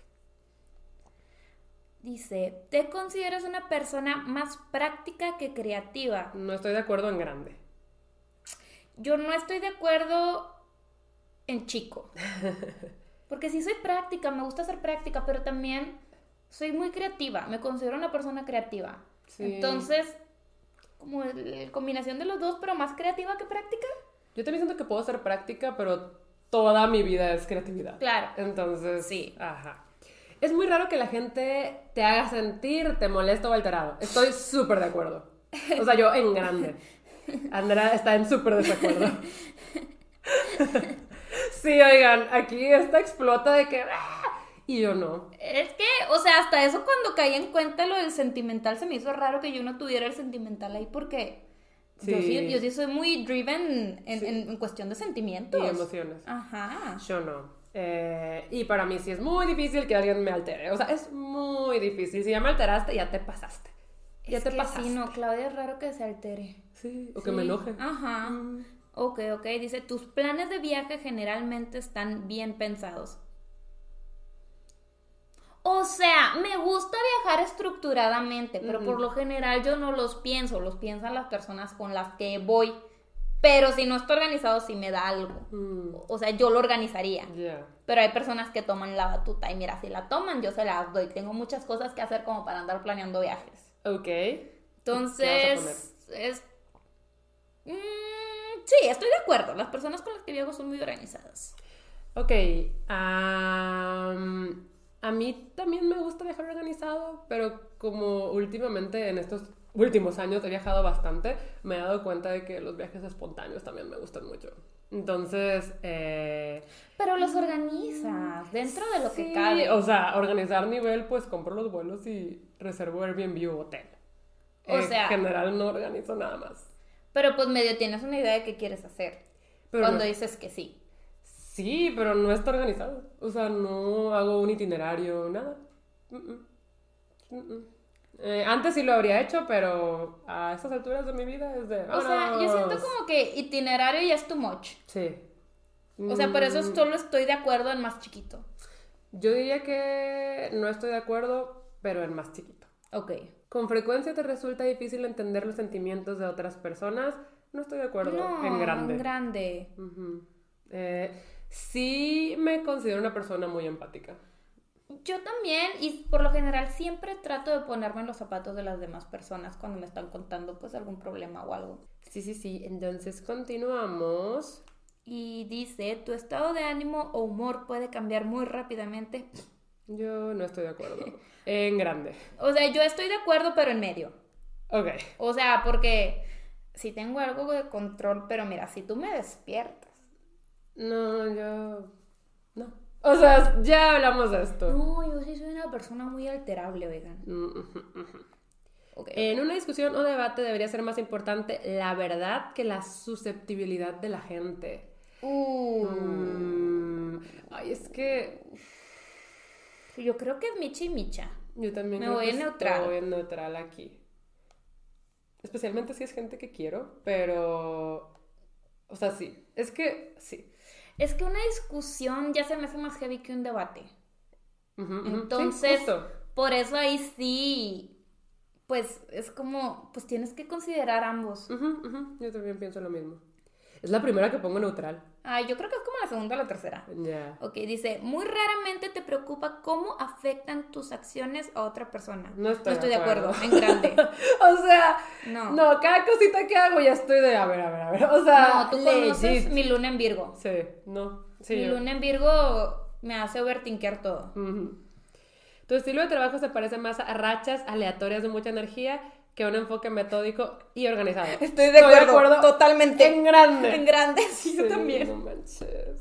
Dice, ¿te consideras una persona más práctica que creativa? No estoy de acuerdo en grande. Yo no estoy de acuerdo en chico. Porque sí soy práctica, me gusta ser práctica, pero también soy muy creativa. Me considero una persona creativa. Sí. Entonces, como la combinación de los dos, pero más creativa que práctica. Yo también siento que puedo ser práctica, pero toda mi vida es creatividad. Claro. Entonces, Sí. Ajá. Es muy raro que la gente te haga sentir te molesto o alterado. Estoy súper de acuerdo. O sea, yo en grande. Andrea está en súper desacuerdo. Sí, oigan, aquí esta explota de que... ¡ah! Y yo no. Es que, o sea, hasta eso cuando caí en cuenta lo del sentimental se me hizo raro que yo no tuviera el sentimental ahí porque yo, Sí. sí, yo sí soy muy driven en, en- en cuestión de sentimientos. Y emociones. Ajá. Yo no. Eh, y para mí sí es muy difícil que alguien me altere. O sea, es muy difícil. Si ya me alteraste, ya te pasaste. Ya es te que pasaste. sí, no, Claudia es raro que se altere. Sí, o que me enoje. Ajá. Mm. Ok, ok. Dice, tus planes de viaje generalmente están bien pensados. O sea, me gusta viajar estructuradamente, pero por lo general yo no los pienso, los piensan las personas con las que voy. Pero si no está organizado, sí me da algo. Mm, O sea, yo lo organizaría. Pero hay personas que toman la batuta y mira, si la toman, yo se las doy. Tengo muchas cosas que hacer como para andar planeando viajes. Ok. ¿Qué Entonces, es... Mm, sí, estoy de acuerdo. Las personas con las que viajo son muy organizadas. Ok. am, a mí también me gusta viajar organizado, pero como últimamente en estos últimos años he viajado bastante, me he dado cuenta de que los viajes espontáneos también me gustan mucho. Entonces, eh, Pero los organizas dentro de lo que cabe. o sea, organizar nivel, pues compro los vuelos y reservo Airbnb o hotel. O en sea- general no organizo nada más. Pero pues medio tienes una idea de qué quieres hacer. Pero cuando no- dices que sí. Sí, pero no está organizado. O sea, no hago un itinerario, nada. Mm. Mm, mm. Eh, antes sí lo habría hecho, pero a estas alturas de mi vida es de. O sea, yo siento "Vámonos". como que itinerario ya es too much. Sí. O sea, por eso Mm, solo estoy de acuerdo en más chiquito. Yo diría que no estoy de acuerdo, pero en más chiquito. Ok. Con frecuencia te resulta difícil entender los sentimientos de otras personas. No estoy de acuerdo. No, en grande. en grande. Ujú. Eh, sí me considero una persona muy empática. Yo también, y por lo general siempre trato de ponerme en los zapatos de las demás personas cuando me están contando pues algún problema o algo. Sí, sí, sí. Entonces continuamos. Y dice, tu estado de ánimo o humor puede cambiar muy rápidamente. Yo no estoy de acuerdo. En grande. O sea, yo estoy de acuerdo, pero en medio. Ok. O sea, porque si tengo algo de control, pero mira, si tú me despiertas. No, yo... O sea, ya hablamos de esto. No, yo sí soy una persona muy alterable, oigan. Mm. En una discusión o debate debería ser más importante la verdad que la susceptibilidad de la gente. Uh, Mm, ay, es que yo creo que es Micha y Micha. yo también Me creo voy que en neutral. estoy en neutral aquí. Especialmente si es gente que quiero, pero... O sea, sí. Es que sí. Es que una discusión ya se me hace más heavy que un debate. Entonces, por eso ahí sí, pues es como, pues tienes que considerar ambos. Yo también pienso lo mismo. Es la primera que pongo neutral. Ah, yo creo que es como la segunda o la tercera. Ya. Ok, dice, muy raramente te preocupa cómo afectan tus acciones a otra persona. No estoy de de acuerdo, acuerdo. en grande. O sea, No. no, cada cosita que hago ya estoy de, a ver, a ver, a ver. O sea, No, tú conoces mi luna en Virgo. Sí, no. Sí, mi yo- luna en Virgo me hace overtinkear todo. Tu estilo de trabajo se parece más a rachas aleatorias de mucha energía que un enfoque metódico y organizado. totalmente. En grande. En grande, sí, yo también. No manches.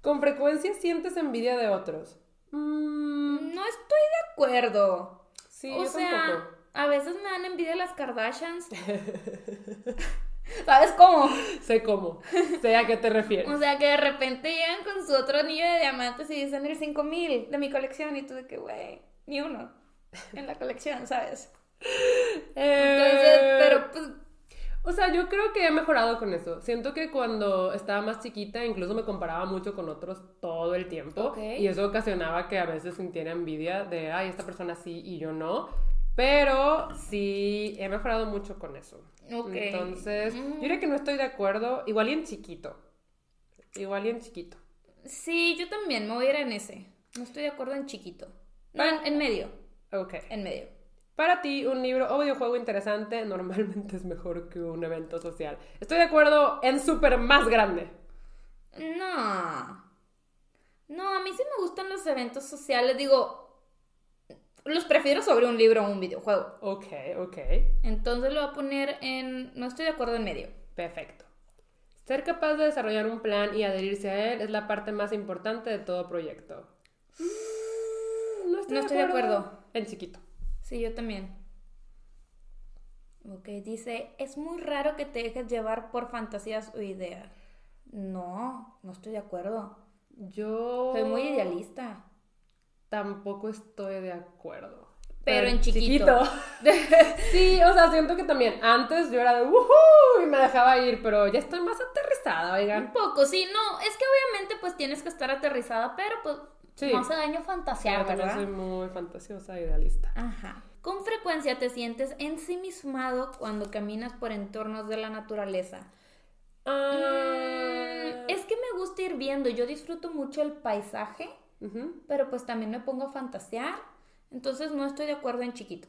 Con frecuencia sientes envidia de otros. Mm, No estoy de acuerdo. sí, o yo sea, tampoco. a veces me dan envidia las Kardashians. ¿Sabes cómo? Sé cómo. Sé a qué te refieres. O sea, que de repente llegan con su otro anillo de diamantes y dicen el 5000 de mi colección y tú de que, güey, ni uno en la colección, ¿sabes? Entonces, Eh, pero pues, O sea, yo creo que he mejorado con eso. Siento que cuando estaba más chiquita incluso me comparaba mucho con otros todo el tiempo. Y eso ocasionaba que a veces sintiera envidia de, ay, esta persona sí y yo no. Pero sí, he mejorado mucho con eso. Ok. Entonces, Mm. yo diría que no estoy de acuerdo. Igual y en chiquito. Igual y en chiquito. sí, yo también me voy a ir en ese. No estoy de acuerdo en chiquito. No, en, en medio, Ok. en medio. Para ti, un libro o videojuego interesante normalmente es mejor que un evento social. Estoy de acuerdo en súper más grande. No. No, a mí sí me gustan los eventos sociales. Digo, los prefiero sobre un libro o un videojuego. Ok, ok. Entonces lo voy a poner en... No estoy de acuerdo en medio. Perfecto. Ser capaz de desarrollar un plan y adherirse a él es la parte más importante de todo proyecto. Mm, No estoy, No estoy de acuerdo. En chiquito. Sí, yo también. Ok, dice, es muy raro que te dejes llevar por fantasías o ideas. No, no estoy de acuerdo. Yo... Soy muy idealista. Tampoco estoy de acuerdo. Pero en chiquito. sí, o sea, siento que también antes yo era de ¡Woohoo! y me dejaba ir, pero ya estoy más aterrizada, Un oigan. poco, sí, no, es que obviamente pues tienes que estar aterrizada, pero pues Sí. no hace daño fantasear, Yo ¿verdad? soy muy fantasiosa, idealista. Ajá. Con frecuencia te sientes ensimismado cuando caminas por entornos de la naturaleza. Ah, Mm, es que me gusta ir viendo, yo disfruto mucho el paisaje, pero pues también me pongo a fantasear, entonces no estoy de acuerdo en chiquito.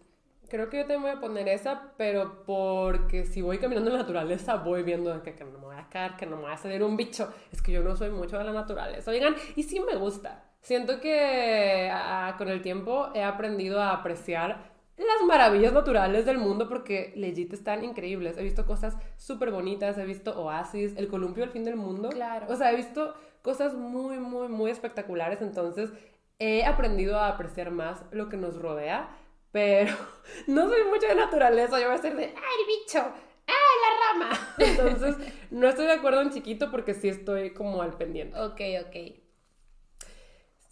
Creo que yo también voy a poner esa, pero porque si voy caminando en la naturaleza, voy viendo que, que no me voy a caer, que no me va a salir un bicho. Es que yo no soy mucho de la naturaleza. Oigan, y sí me gusta. Siento que ah, con el tiempo he aprendido a apreciar las maravillas naturales del mundo porque legit están increíbles. He visto cosas súper bonitas, he visto oasis, el columpio del fin del mundo. Claro. O sea, he visto cosas muy, muy, muy espectaculares. Entonces, he aprendido a apreciar más lo que nos rodea. pero no soy mucho de naturaleza, yo voy a ser de, ¡ay, el bicho! ¡ay, la rama! Entonces, no estoy de acuerdo en chiquito porque sí estoy como al pendiente. Ok, ok.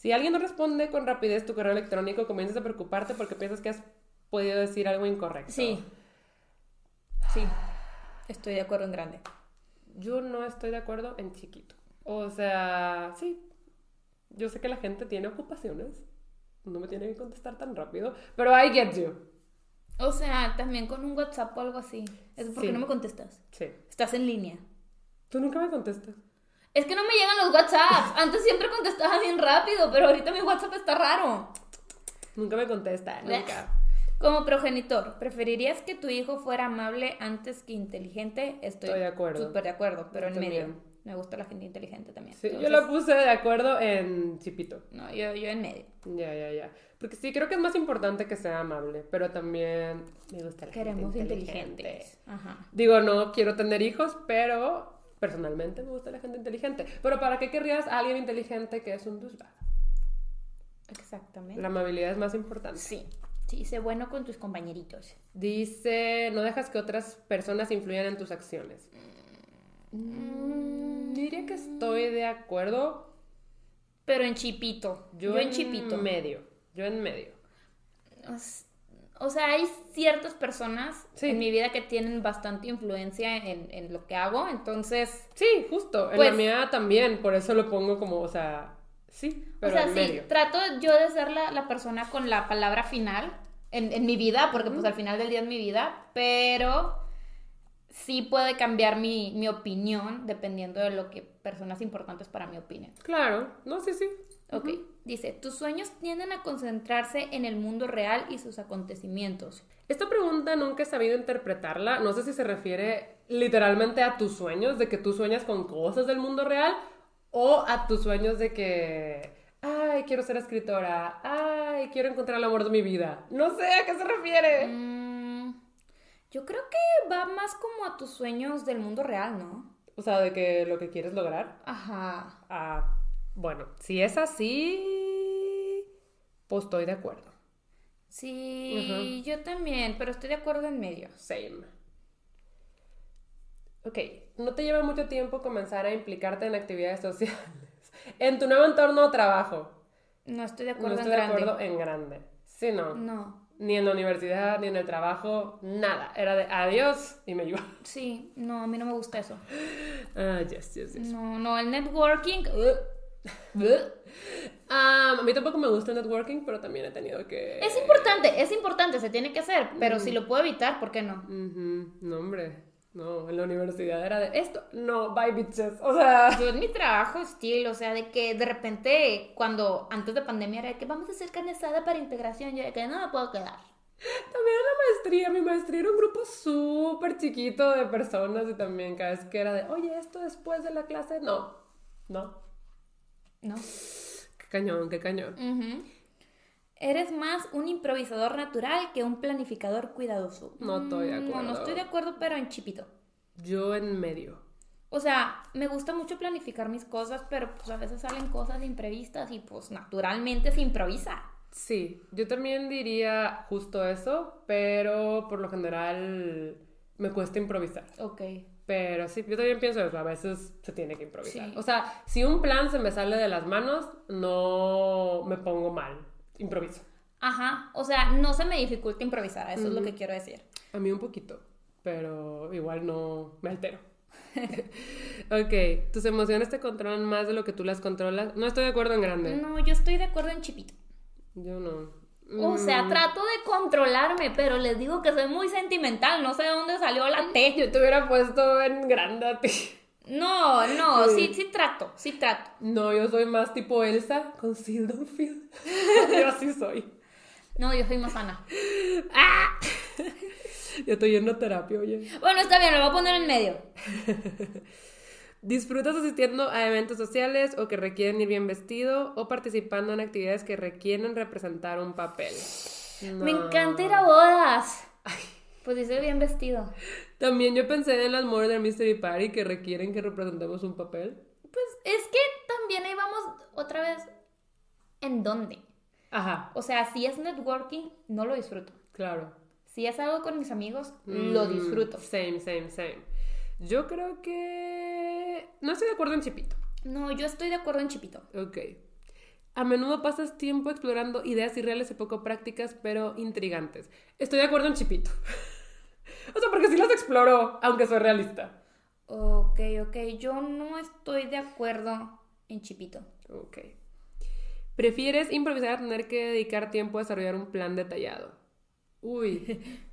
Si alguien no responde con rapidez tu correo electrónico, comienzas a preocuparte porque piensas que has podido decir algo incorrecto. Sí. Sí. Estoy de acuerdo en grande. Yo no estoy de acuerdo en chiquito. O sea, sí. Yo sé que la gente tiene ocupaciones. No me tiene que contestar tan rápido. Pero I get you. O sea, también con un WhatsApp o algo así. Es porque Sí. no me contestas. Sí. Estás en línea. Tú nunca me contestas. Es que no me llegan los WhatsApps. Antes siempre contestaba bien rápido, pero ahorita mi WhatsApp está raro. Nunca me contesta, nunca. Como progenitor, ¿preferirías que tu hijo fuera amable antes que inteligente? Estoy, Estoy de acuerdo. Súper de acuerdo, pero en medio. Me gusta la gente inteligente también. Sí, yo lo puse de acuerdo en chipito. No, yo, yo en medio. Ya, ya, ya. Porque sí, creo que es más importante que sea amable, pero también me gusta la Queremos gente inteligente. inteligentes. Ajá. Digo, no quiero tener hijos, pero personalmente me gusta la gente inteligente. Pero ¿para qué querrías a alguien inteligente que es un douchebag? Exactamente. La amabilidad es más importante. Sí. Sí, sé bueno con tus compañeritos. Dice, no dejas que otras personas influyan en tus acciones. Mm, diría que estoy de acuerdo. Pero en chipito. Yo, en chipito. medio. Yo en medio. O sea, hay ciertas personas Sí. en mi vida que tienen bastante influencia en, en lo que hago, entonces... Sí, justo. En Pues- la mía también, por eso lo pongo como, o sea, sí, pero o sea, en sí, medio. trato yo de ser la, la persona con la palabra final en, en mi vida, porque pues al final del día es mi vida, pero sí puede cambiar mi, mi opinión dependiendo de lo que personas importantes para mi opinión. Claro, no, sí, sí. Ok, dice, tus sueños tienden a concentrarse en el mundo real y sus acontecimientos. Esta pregunta nunca he sabido interpretarla. No sé si se refiere literalmente a tus sueños, de que tú sueñas con cosas del mundo real, o a tus sueños de que, ay, quiero ser escritora, ay, quiero encontrar el amor de mi vida. No sé a qué se refiere. Mm, yo creo que va más como a tus sueños del mundo real, ¿no? O sea, de que lo que quieres lograr. Ajá. Ah, bueno, si es así, pues estoy de acuerdo. Sí, yo también, pero estoy de acuerdo en medio. Same. Ok, no te lleva mucho tiempo comenzar a implicarte en actividades sociales. En tu nuevo entorno de trabajo. No estoy de No acuerdo estoy en de grande. acuerdo en grande. Sí, no. No. Ni en la universidad, ni en el trabajo, nada. Era de adiós y me iba. Sí, no, a mí no me gusta eso. Ah, yes, yes, yes. No, no, el networking. Ah, a mí tampoco me gusta el networking, pero también he tenido que... Es importante, es importante, se tiene que hacer, pero si lo puedo evitar, ¿por qué no? Ujú, No, hombre. No, en la universidad era de esto. No, bye bitches. O sea... Yo en mi trabajo, estilo, o sea, de que de repente, cuando antes de pandemia era de que vamos a hacer carne asada para integración, yo de que no me puedo quedar. También la maestría, mi maestría era un grupo súper chiquito de personas y también cada vez que era de, oye, esto después de la clase, no, no, ¿No? qué cañón, qué cañón. Eres más un improvisador natural que un planificador cuidadoso. No estoy de Mm, No, no acuerdo. estoy de acuerdo, pero en chipito. Yo en medio. O sea, me gusta mucho planificar mis cosas, pero pues a veces salen cosas imprevistas y pues naturalmente se improvisa. Sí, yo también diría justo eso, pero por lo general me cuesta improvisar. Ok. Pero sí, yo también pienso eso, a veces se tiene que improvisar. Sí. O sea, si un plan se me sale de las manos, no me pongo mal, improviso. Ajá, o sea, no se me dificulta improvisar, eso es lo que quiero decir. A mí un poquito, pero igual no me altero. ok, tus emociones te controlan más de lo que tú las controlas. No estoy de acuerdo en grande. No, yo estoy de acuerdo en chipito. Yo no. O sea, Mm, trato de controlarme, pero les digo que soy muy sentimental, no sé de dónde salió la T. Yo te hubiera puesto en grande a ti. No, no, Sí. sí, sí trato, sí trato. No, yo soy más tipo Elsa con Seal Don't Feel. yo así soy. No, yo soy más Ana. Yo estoy yendo a terapia, oye. Bueno, está bien, lo voy a poner en medio. ¿Disfrutas asistiendo a eventos sociales o que requieren ir bien vestido o participando en actividades que requieren representar un papel? Me No. encanta ir a bodas. Pues dice bien vestido. También yo pensé en las Murder Mystery Party que requieren que representemos un papel. Pues es que también ahí vamos otra vez. ¿En dónde? Ajá, O sea, si es networking, no lo disfruto. claro. Si es algo con mis amigos, lo Mm, disfruto. Same, same, same. Yo creo que... No estoy de acuerdo en Chipito. No, yo estoy de acuerdo en Chipito. Ok. A menudo pasas tiempo explorando ideas irreales y poco prácticas, pero intrigantes. Estoy de acuerdo en Chipito. o sea, porque sí las exploro, aunque soy realista. Ok, ok. Yo no estoy de acuerdo en Chipito. Ok. ¿Prefieres improvisar a tener que dedicar tiempo a desarrollar un plan detallado? Uy.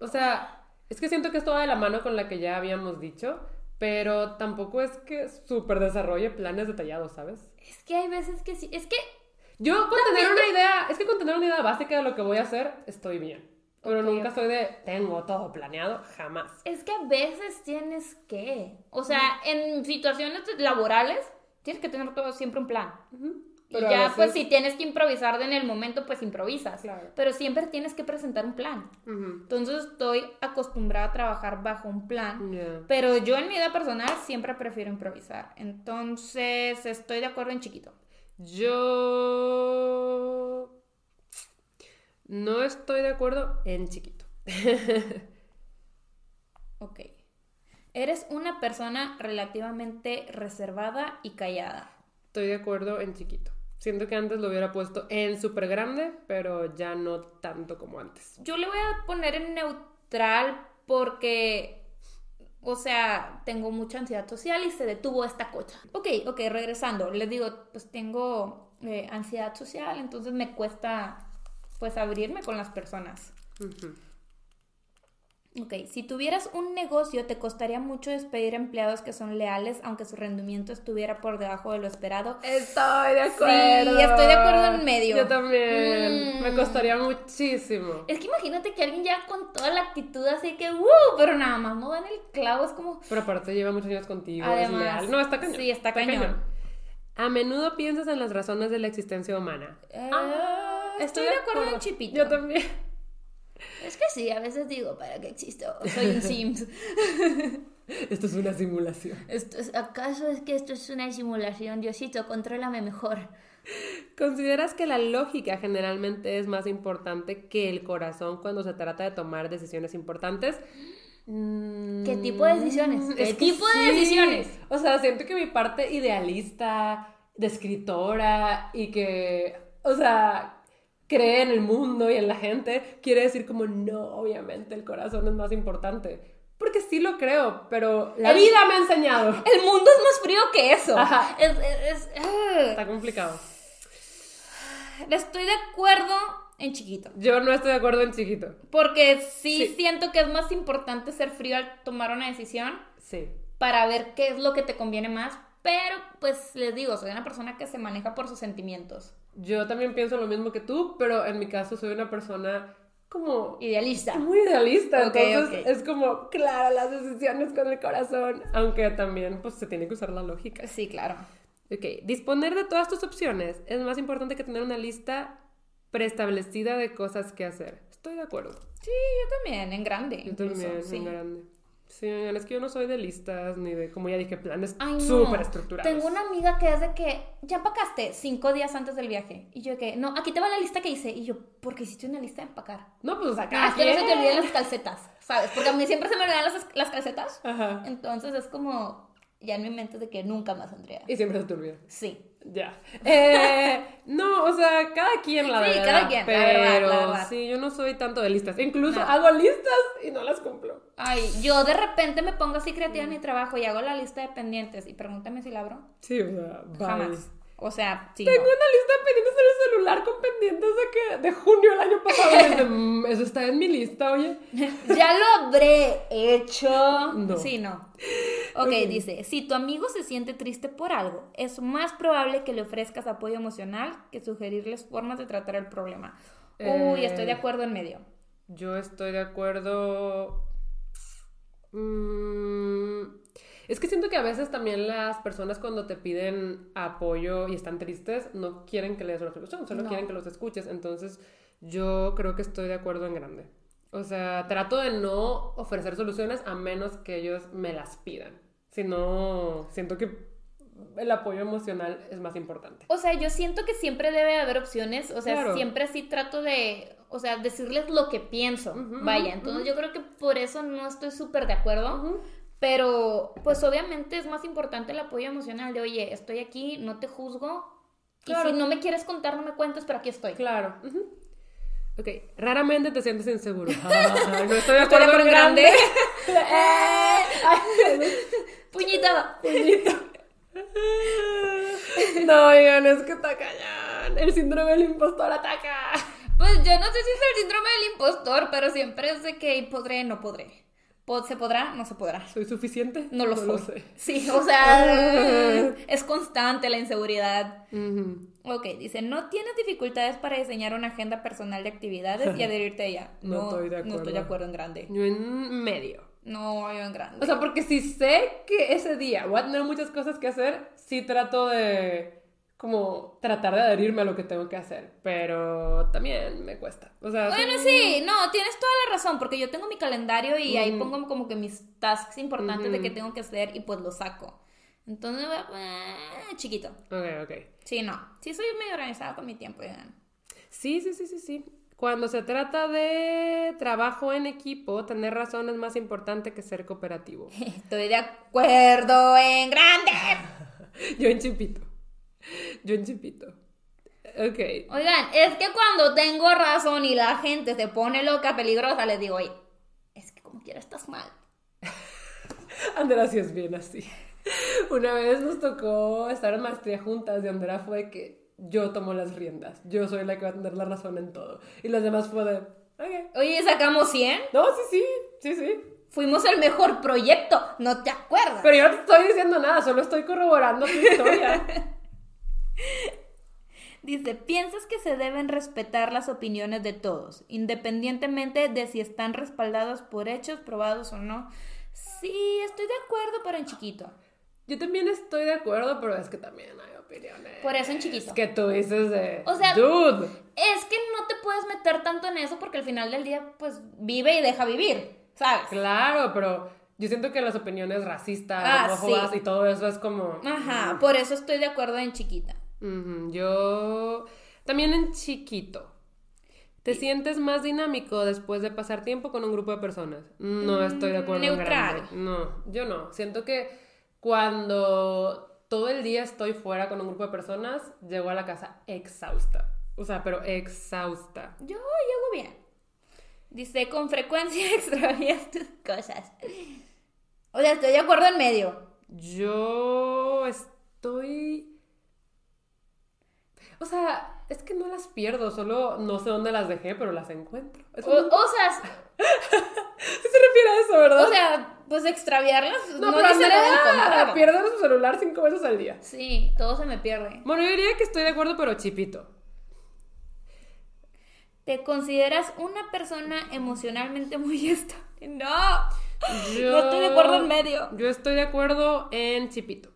O sea, es que siento que esto va de la mano con la que ya habíamos dicho, pero tampoco es que súper desarrolle planes detallados, ¿sabes? Es que hay veces que sí. Es que Yo con tener una idea, es que con tener una idea básica de lo que voy a hacer, estoy bien. Pero Ok, nunca soy de tengo todo planeado, jamás. Es que a veces tienes que, o sea, en situaciones laborales tienes que tener todo siempre un plan. Y Pero a ya, veces- pues si tienes que improvisar en el momento, pues improvisas. Claro. Pero siempre tienes que presentar un plan. Entonces estoy acostumbrada a trabajar bajo un plan. Pero yo en mi vida personal siempre prefiero improvisar. Entonces estoy de acuerdo en chiquito. Yo no estoy de acuerdo en chiquito. Ok. Eres una persona relativamente reservada y callada. Estoy de acuerdo en chiquito. Siento que antes lo hubiera puesto en súper grande, pero ya no tanto como antes. Yo le voy a poner en neutral porque, o sea, tengo mucha ansiedad social y se detuvo esta cosa. Ok, ok, regresando. Les digo, pues tengo eh, ansiedad social, entonces me cuesta, pues, abrirme con las personas. Ok, si tuvieras un negocio, te costaría mucho despedir empleados que son leales, aunque su rendimiento estuviera por debajo de lo esperado. Estoy de acuerdo. Sí, estoy de acuerdo en medio. Yo también. Mm. Me costaría muchísimo. Es que imagínate que alguien ya con toda la actitud así que, ¡uh! Pero nada más no da en el clavo, es como... Pero aparte lleva muchos años contigo. es leal. No, está cañón. sí, está cañón. A menudo piensas en las razones de la existencia humana. Eh, Ah, estoy de acuerdo en Chipito. Yo también. Es que sí, a veces digo, ¿para qué existo? Soy un Sims. Esto es una simulación. Esto es- ¿Acaso es que esto es una simulación? Diosito, contrólame mejor. ¿Consideras que la lógica generalmente es más importante que el corazón cuando se trata de tomar decisiones importantes? ¿Qué tipo de decisiones? Mm, ¿Qué es que tipo de decisiones? O sea, siento que mi parte idealista, de escritora y que, o sea, cree en el mundo y en la gente, quiere decir como, no, obviamente el corazón es más importante. Porque sí lo creo, pero la El- vida me ha enseñado. El mundo es más frío que eso. Ajá. Es, es- es- ah. Está complicado. Estoy de acuerdo en chiquito. Yo no estoy de acuerdo en chiquito. Porque sí, Sí. siento que es más importante ser frío al tomar una decisión Sí. para ver qué es lo que te conviene más. Pero, pues les digo, soy una persona que se maneja por sus sentimientos. Yo también pienso lo mismo que tú, pero en mi caso soy una persona como Idealista. muy idealista, entonces es como, claro, las decisiones con el corazón, aunque también pues se tiene que usar la lógica. Sí, claro. Ok, disponer de todas tus opciones es más importante que tener una lista preestablecida de cosas que hacer. Estoy de acuerdo. Sí, yo también, en grande. Yo incluso, también, sí. en grande. Sí, es que yo no soy de listas ni de, como ya dije, planes no. súper estructurados. Tengo una amiga que es de que ya empacaste cinco días antes del viaje. Y yo de que, no, aquí te va la lista que hice. Y yo, ¿por qué hiciste una lista de empacar? No, pues acá. es que no se te olviden las calcetas, ¿sabes? Porque a mí siempre se me olvidan las, las calcetas. Ajá. Entonces es como, ya en mi mente es de que nunca más, Andrea. Y siempre se te olvida. Sí. Ya. Eh, no, o sea, cada quien la Sí, verdad. cada quien, la verdad, la verdad. sí, yo no soy tanto de listas. Incluso No. hago listas y no las cumplo. Ay, yo de repente me pongo así creativa en mi trabajo y hago la lista de pendientes y pregúntame si la abro. Sí, o sea, bye. Jamás. O sea, sí. Tengo no. una lista de pendientes en el celular con pendientes de que de junio del año pasado. Y dice, "Mm, eso está en mi lista, oye. Ya lo habré hecho. No. Sí, no. Ok, dice, si tu amigo se siente triste por algo, es más probable que le ofrezcas apoyo emocional que sugerirles formas de tratar el problema. Uy, Eh. estoy de acuerdo en medio. Yo estoy de acuerdo. Mm, es que siento que a veces también las personas cuando te piden apoyo y están tristes no quieren que les des una solución, solo No. quieren que los escuches. Entonces yo creo que estoy de acuerdo en grande. O sea, trato de no ofrecer soluciones a menos que ellos me las pidan. Si no, siento que el apoyo emocional es más importante. O sea, yo siento que siempre debe haber opciones, o sea, Claro. siempre sí trato de, o sea, decirles lo que pienso, vaya, entonces yo creo que por eso no estoy súper de acuerdo, Ujú. pero pues obviamente es más importante el apoyo emocional de, oye, estoy aquí, no te juzgo, Claro. y si no me quieres contar, no me cuentes, pero aquí estoy. Claro. Ok, raramente te sientes inseguro. Ah, no estoy de acuerdo en grande. grande. Puñita. No, oigan, es que está cañón. El síndrome del impostor ataca. Pues yo no sé si es el síndrome del impostor, pero siempre es de que podré, no podré. ¿Se podrá? No se podrá. ¿Soy suficiente? No lo lo soy. sé. Sí, o sea, es constante la inseguridad. Ujú. Ok, dice, no tienes dificultades para diseñar una agenda personal de actividades y adherirte a ella. No estoy de No estoy acuerdo. de acuerdo en grande. Yo en medio. No, yo en grande. O sea, porque si sé que ese día voy a tener muchas cosas que hacer, sí trato de como tratar de adherirme a lo que tengo que hacer, pero también me cuesta. O sea, bueno, son- sí, no, tienes toda la razón, porque yo tengo mi calendario y ahí Ujú. pongo como que mis tasks importantes de Ujú. que tengo que hacer y pues los saco. Entonces, eh, chiquito. Ok, ok. Sí, no. Sí soy medio organizada con mi tiempo. Sí, sí, sí, sí, sí. Cuando se trata de trabajo en equipo, tener razón es más importante que ser cooperativo. Estoy de acuerdo en grande. Yo en chipito. Yo en chipito. Ok. Oigan, es que cuando tengo razón y la gente se pone loca, peligrosa, les digo, oye, es que como quiera estás mal. Andrea sí es bien así. Una vez nos tocó estar en maestría juntas y Andrea fue que yo tomo las riendas. Yo soy la que va a tener la razón en todo. Y las demás fue de, ok. Oye, sacamos 100. No, sí, sí, sí, sí. Fuimos el mejor proyecto, ¿no te acuerdas? Pero yo no te estoy diciendo nada, solo estoy corroborando tu historia. Dice, piensas que se deben respetar las opiniones de todos, independientemente de si están respaldados por hechos probados o no. Sí, estoy de acuerdo, pero en chiquito. Yo también estoy de acuerdo, pero es que también hay opiniones. Por eso en chiquito. Es que tú dices de, O sea, dude. Es que no te puedes meter tanto en eso porque al final del día, pues, vive y deja vivir, ¿sabes? Claro, pero yo siento que las opiniones racistas, Ah, sí. y todo eso es como... Ajá, por eso estoy de acuerdo en chiquita. Yo también en chiquito. ¿Te sientes más dinámico después de pasar tiempo con un grupo de personas? No estoy de acuerdo. en Mm, neutral. No, yo no. Siento que cuando todo el día estoy fuera con un grupo de personas, llego a la casa exhausta. O sea, pero exhausta. Yo llego bien. Dice, con frecuencia extravías tus cosas. O sea, estoy de acuerdo en medio. Yo estoy... O sea, es que no las pierdo, solo no sé dónde las dejé, pero las encuentro. O, Eso no- o sea, Sí se refiere a eso, ¿verdad? o sea, pues extraviarlas no, no, pero dice nada en Andrea contra. pierde su celular cinco veces al día. Sí, todo se me pierde. Bueno, yo diría que estoy de acuerdo, pero chipito. ¿Te consideras una persona emocionalmente muy estable? No. Yo... No estoy de acuerdo en medio. Yo estoy de acuerdo en chipito.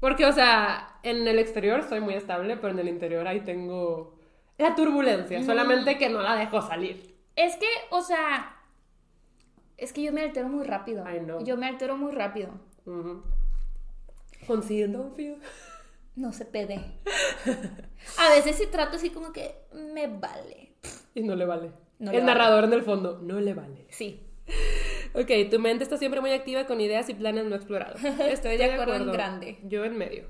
Porque, o sea, en el exterior soy muy estable, pero en el interior ahí tengo la turbulencia, solamente que no la dejo salir. Es que, o sea, es que yo me altero muy rápido. I know. Yo me altero muy rápido. Don't feel. No se pede. A veces sí trato así como que me vale. Y no le vale. No le el vale. narrador en el fondo, no le vale. Sí. Ok, tu mente está siempre muy activa con ideas y planes no explorados. Estoy de acuerdo en grande. Yo en medio.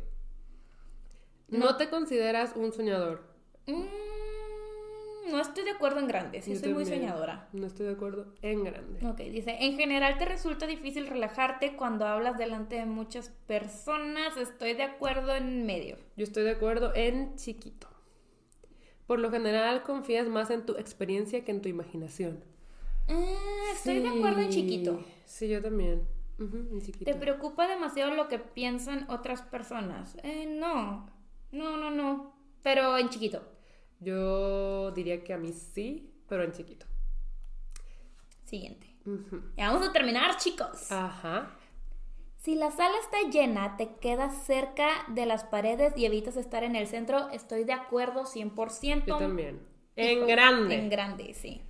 No, te consideras un soñador. Mm, no estoy de acuerdo en grande. Sí, Yo soy muy soñadora. No estoy de acuerdo en grande. Ok, dice, en general te resulta difícil relajarte cuando hablas delante de muchas personas. Estoy de acuerdo en medio. Yo estoy de acuerdo en chiquito. Por lo general confías más en tu experiencia que en tu imaginación. Ah, estoy de acuerdo en chiquito. Sí, yo también. Ujú, en chiquito. ¿Te preocupa demasiado lo que piensan otras personas? Eh, no, no, no, no. Pero en chiquito. Yo diría que a mí sí, pero en chiquito. Siguiente. Ujú. Ya vamos a terminar, chicos. Ajá. Si la sala está llena, te quedas cerca de las paredes y evitas estar en el centro. Estoy de acuerdo 100%. Yo también. En Hijo, grande. En grande, sí.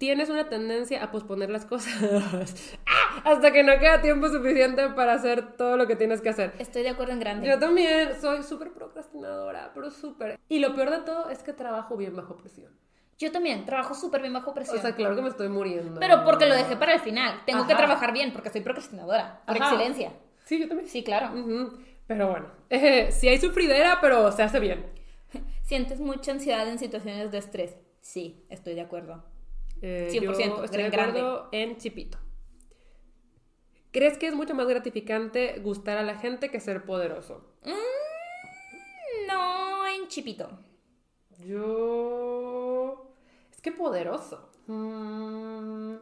Tienes una tendencia a posponer las cosas. ¡Ah! hasta que no queda tiempo suficiente para hacer todo lo que tienes que hacer. Estoy de acuerdo en grande. Yo también soy súper procrastinadora, pero súper. Y lo peor de todo es que trabajo bien bajo presión. Yo también trabajo súper bien bajo O presión. sea, claro que me estoy muriendo. pero porque lo dejé para el final. Tengo que Ajá. trabajar bien porque soy procrastinadora. Por Ajá. excelencia. Sí, yo también. Sí, claro. Ujú. Pero bueno, eh, sí hay sufridera, pero se hace bien. ¿Sientes mucha ansiedad en situaciones de estrés? Sí, estoy de acuerdo. Eh, 100%, yo estoy de grande. acuerdo en Chipito. ¿Crees que es mucho más gratificante gustar a la gente que ser poderoso? Mm, no en chipito. Yo... Es que poderoso. Mm,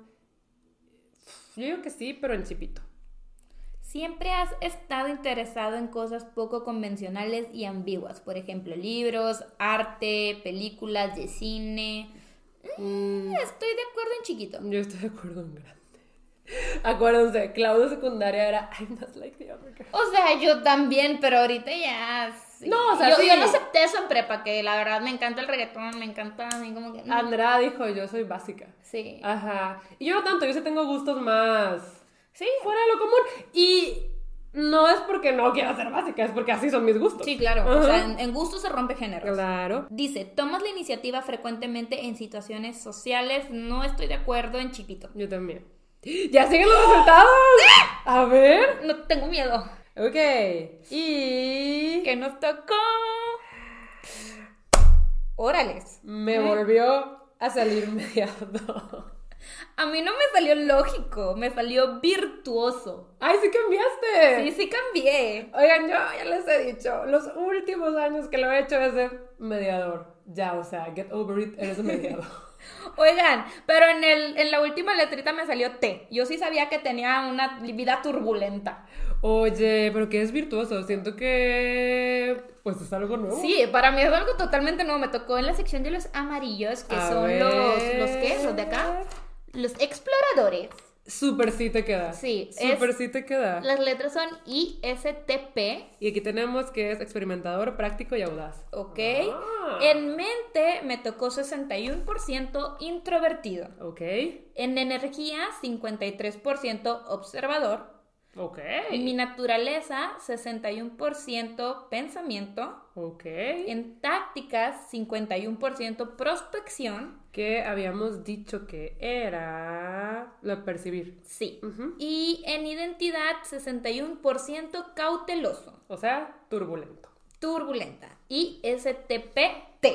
Yo digo que sí, pero en Chipito. Siempre has estado interesado en cosas poco convencionales y ambiguas, por ejemplo, libros, arte, películas de cine. Mm, Estoy de acuerdo en chiquito. Yo estoy de acuerdo en grande. Acuérdense, Claudio secundaria era I'm not like the other girl. O sea, yo también, pero ahorita ya. sí. No, o sea, yo, sí. yo no acepté eso en prepa, que la verdad me encanta el reggaetón, me encanta a mí como que. mm, Andrea dijo, yo soy básica. Sí. Ajá. Y yo no tanto, yo sí tengo gustos más Sí. fuera de lo común. Y no es porque no quiera ser básica, es porque así son mis gustos. Sí, claro. O sea, en, en gusto se rompe géneros. Claro. Dice, tomas la iniciativa frecuentemente en situaciones sociales. No estoy de acuerdo en chipito. Yo también. ¡Ya siguen los resultados! A ver. No tengo miedo. Ok. Y... ¿Qué nos tocó? Órales. Me volvió a salir mediado. A mí no me salió lógico, me salió virtuoso. ¡Ay, sí cambiaste! Sí, sí cambié. Oigan, yo ya les he dicho, los últimos años que lo he hecho es de mediador. Ya, o sea, get over it, eres mediador. Oigan, pero en, el, en la última letrita me salió T. Yo sí sabía que tenía una vida turbulenta. Oye, pero que es virtuoso. Siento que. Pues es algo nuevo. Sí, para mí es algo totalmente nuevo. Me tocó en la sección de los amarillos, que A son ver. los, los qué, los de acá, los exploradores. Súper sí te queda. Sí, Súper sí te queda. Las letras son ISTP, Y aquí tenemos que es experimentador, práctico y audaz. ¿ok? Ah. En mente me tocó 61% introvertido. Ok. En energía, 53% observador. Ok. Mi naturaleza, 61% pensamiento. Ok. En tácticas, 51% prospección. Que habíamos dicho que era. Lo percibir. Sí. Y en identidad, 61% cauteloso. O sea, turbulento. Turbulenta. Y STPT.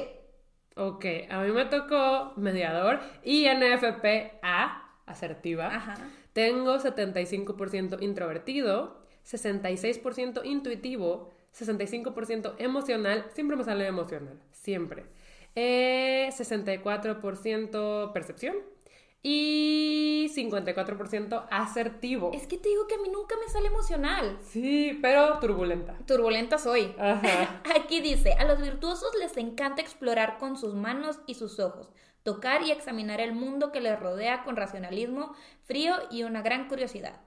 Ok, a mí me tocó mediador y NFPA, asertiva. Ajá. Tengo 75% introvertido, 66% intuitivo, 65% emocional. Siempre me sale emocional, siempre. Eh, 64% percepción y 54% asertivo. Es que te digo que a mí nunca me sale emocional. Sí, pero turbulenta. Turbulenta soy. Ajá. Aquí dice, a los virtuosos les encanta explorar con sus manos y sus ojos, tocar y examinar el mundo que les rodea con racionalismo, frío y una gran curiosidad.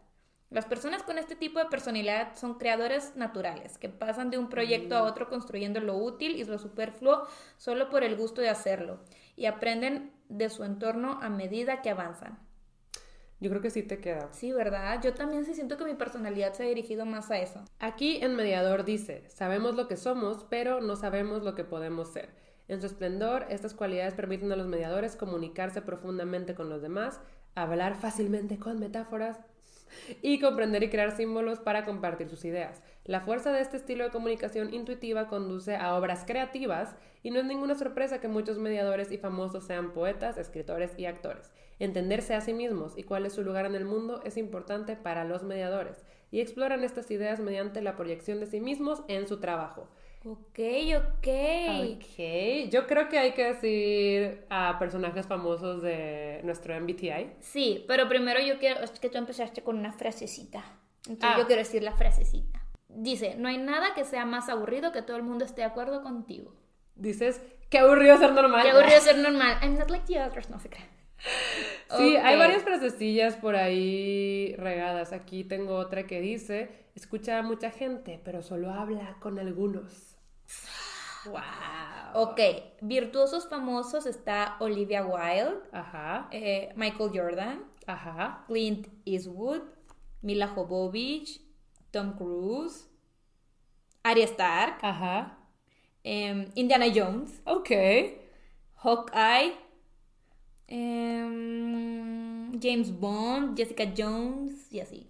Las personas con este tipo de personalidad son creadores naturales, que pasan de un proyecto a otro construyendo lo útil y lo superfluo solo por el gusto de hacerlo, y aprenden de su entorno a medida que avanzan. Yo creo que sí te queda. Sí, ¿verdad? Yo también sí siento que mi personalidad se ha dirigido más a eso. Aquí en Mediador dice, sabemos lo que somos, pero no sabemos lo que podemos ser. En su esplendor, estas cualidades permiten a los mediadores comunicarse profundamente con los demás, hablar fácilmente con metáforas y comprender y crear símbolos para compartir sus ideas. La fuerza de este estilo de comunicación intuitiva conduce a obras creativas y no es ninguna sorpresa que muchos mediadores y famosos sean poetas, escritores y actores. Entenderse a sí mismos y cuál es su lugar en el mundo es importante para los mediadores y exploran estas ideas mediante la proyección de sí mismos en su trabajo. Ok, ok. Ok, yo creo que hay que decir a personajes famosos de nuestro MBTI. Sí, pero primero yo quiero, es que tú empezaste con una frasecita. Entonces Ah. yo quiero decir la frasecita. Dice, no hay nada que sea más aburrido que todo el mundo esté de acuerdo contigo. Dices, qué aburrido ser normal. Qué aburrido ser normal. I'm not like the others, no se crean. Sí, hay varias frasecillas por ahí regadas. Aquí tengo otra que dice, escucha a mucha gente, pero solo habla con algunos. Wow. Ok, virtuosos famosos está Olivia Wilde, Ajá, eh, Michael Jordan, ajá, Clint Eastwood, Mila Jovovich, Tom Cruise, Arya Stark, Ajá. em, Indiana Jones, Ok. Hawkeye, em, James Bond, Jessica Jones y así.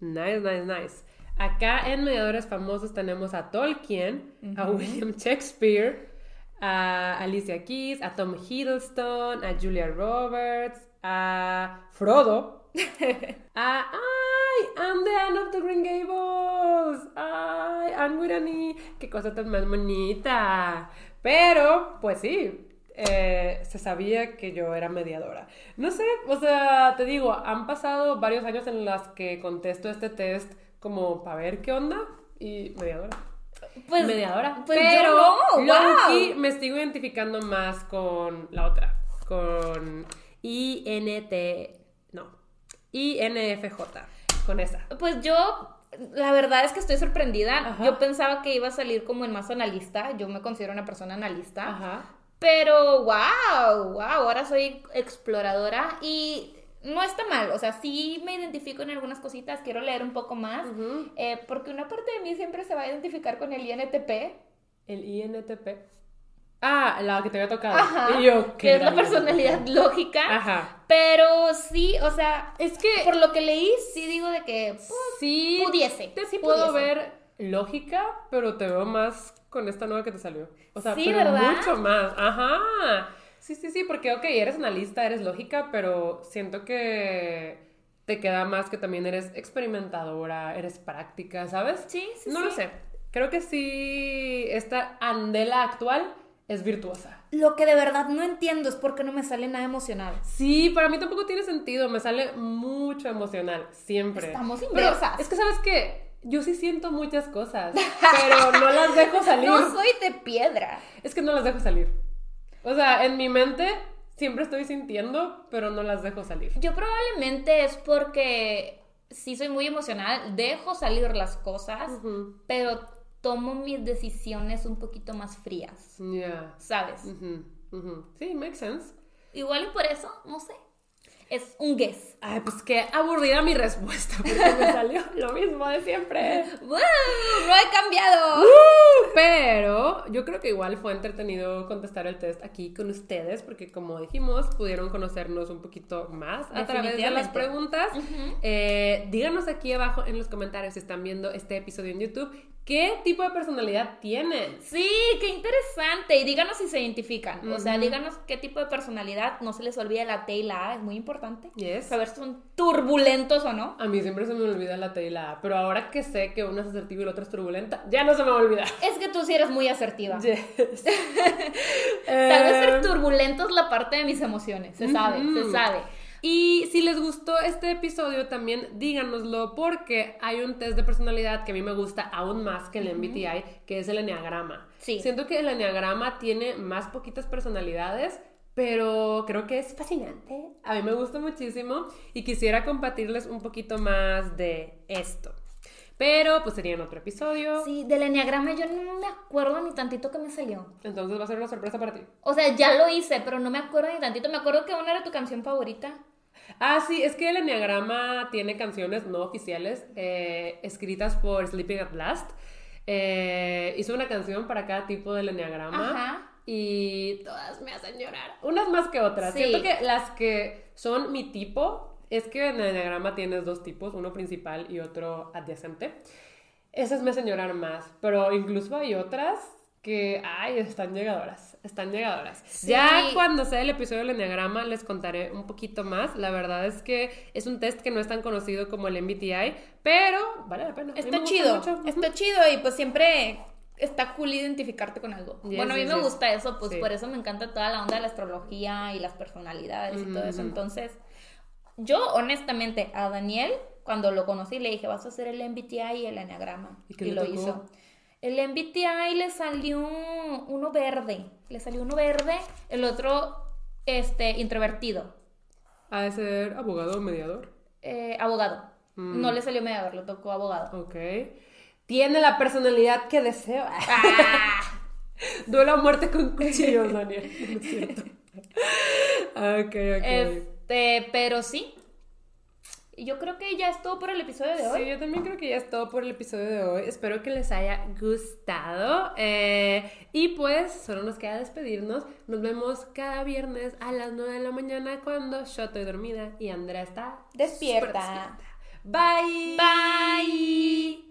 Nice, nice, nice. Acá en Mediadores Famosos tenemos a Tolkien, a William Shakespeare, a Alicia Keys, a Tom Hiddleston, a Julia Roberts, a Frodo, a ¡Ay! I'm the Anne of the Green Gables. ¡Ay! Anne Wirani. ¡Qué cosa tan más bonita! Pero, pues sí, eh, se sabía que yo era mediadora. No sé, o sea, te digo, han pasado varios años en los que contesto este test como para ver qué onda y mediadora. Pues, mediadora. pues Pero yo no, wow. me sigo identificando más con la otra, con INT, no, INFJ, con esa. Pues yo, la verdad es que estoy sorprendida. Ajá. Yo pensaba que iba a salir como en más analista. Yo me considero una persona analista. Ajá. Pero, wow, wow, ahora soy exploradora y no está mal. O sea, sí me identifico en algunas cositas. Quiero leer un poco más. Eh, porque una parte de mí siempre se va a identificar con el INTP. El INTP. Ah, la que te había tocado. Ajá. Y yo, que es la personalidad lógica. Ajá. Pero sí, o sea, Es que por lo que leí, sí digo de que pues, sí pudiese. te sí puedo pudiese. ver lógica, pero te veo más con esta nueva que te salió. O sea, Sí, pero ¿verdad? mucho más. Ajá. Sí, sí, sí, porque, ok, eres analista, eres lógica, pero siento que te queda más que también eres experimentadora, eres práctica, ¿sabes? Sí, sí, No sí. lo sé. Creo que sí, esta Andela actual es virtuosa. Lo que de verdad no entiendo es por qué no me sale nada emocional. Sí, para mí tampoco tiene sentido, me sale mucho emocional, siempre. Estamos Pero inversas. es que, ¿sabes qué? Yo sí siento muchas cosas, pero no las dejo salir. No soy de piedra. Es que no las dejo salir. O sea, en mi mente siempre estoy sintiendo, pero no las dejo salir. Yo probablemente es porque sí soy muy emocional, dejo salir las cosas, pero tomo mis decisiones un poquito más frías, Ya. ¿sabes? Ujú, ujú. Sí, makes sense. Igual y por eso, no sé. Es un guess. Ay, pues qué aburrida mi respuesta, porque me salió lo mismo de siempre. ¡Wow! ¡No he cambiado! Uh, Pero yo creo que igual fue entretenido contestar el test aquí con ustedes, porque como dijimos, pudieron conocernos un poquito más a través de las preguntas. Eh, díganos aquí abajo en los comentarios si están viendo este episodio en YouTube, ¿qué tipo de personalidad tienen? Sí, qué interesante. Y díganos si se identifican. O sea, díganos qué tipo de personalidad. No se les olvide la T y la A, es muy importante. Yes. Saber si son turbulentos o no. A mí siempre se me olvida la T y la A, pero ahora que sé que una es asertiva y la otra es turbulenta, ya no se me va a olvidar. Es que tú sí eres muy asertiva. Yes. Tal vez ser Eh, turbulento es la parte de mis emociones. Se sabe, se sabe. Y si les gustó este episodio, también díganoslo porque hay un test de personalidad que a mí me gusta aún más que el MBTI, que es el enneagrama. Sí. Siento que el enneagrama tiene más poquitas personalidades, pero creo que es fascinante. A mí me gusta muchísimo y quisiera compartirles un poquito más de esto. Pero pues sería en otro episodio. Sí, del enneagrama yo no me acuerdo ni tantito que me salió. Entonces va a ser una sorpresa para ti. O sea, ya lo hice, pero no me acuerdo ni tantito. Me acuerdo que una era tu canción favorita. Ah, sí, es que el Enneagrama tiene canciones no oficiales eh, escritas por Sleeping at Last. Eh, hizo una canción para cada tipo del Enneagrama Ajá. y todas me hacen llorar. Unas más que otras. Sí. Siento que las que son mi tipo, es que en el Enneagrama tienes dos tipos, uno principal y otro adyacente. Esas me hacen llorar más, pero incluso hay otras que, ay, están llegadoras, están llegadoras. Sí. Ya cuando sea el episodio del Enneagrama les contaré un poquito más. La verdad es que es un test que no es tan conocido como el MBTI, pero vale la pena. Está chido. mucho. Está chido y pues siempre está cool identificarte con algo. Yes, bueno, a mí yes, me yes. gusta eso, pues Sí. por eso me encanta toda la onda de la astrología y las personalidades y todo eso. Entonces, yo honestamente a Daniel, cuando lo conocí, le dije, vas a hacer el MBTI y el Enneagrama. ¿Y lo tocó? hizo. El MBTI le salió uno verde. Le salió uno verde, el otro este, introvertido. Ha de ser abogado o mediador. Eh, abogado. Mm. No le salió mediador, le tocó abogado. Ok. Tiene la personalidad que deseo. ¡Ah! Duelo a muerte con cuchillos, Daniel. No es cierto. ok, ok. Este, pero sí. Y yo creo que ya es todo por el episodio de hoy. Sí, yo también creo que ya es todo por el episodio de hoy. Espero que les haya gustado. Eh, y pues solo nos queda despedirnos. Nos vemos cada viernes a las 9 de la mañana cuando yo estoy dormida y Andrea está Despierta. despierta. Bye. Bye.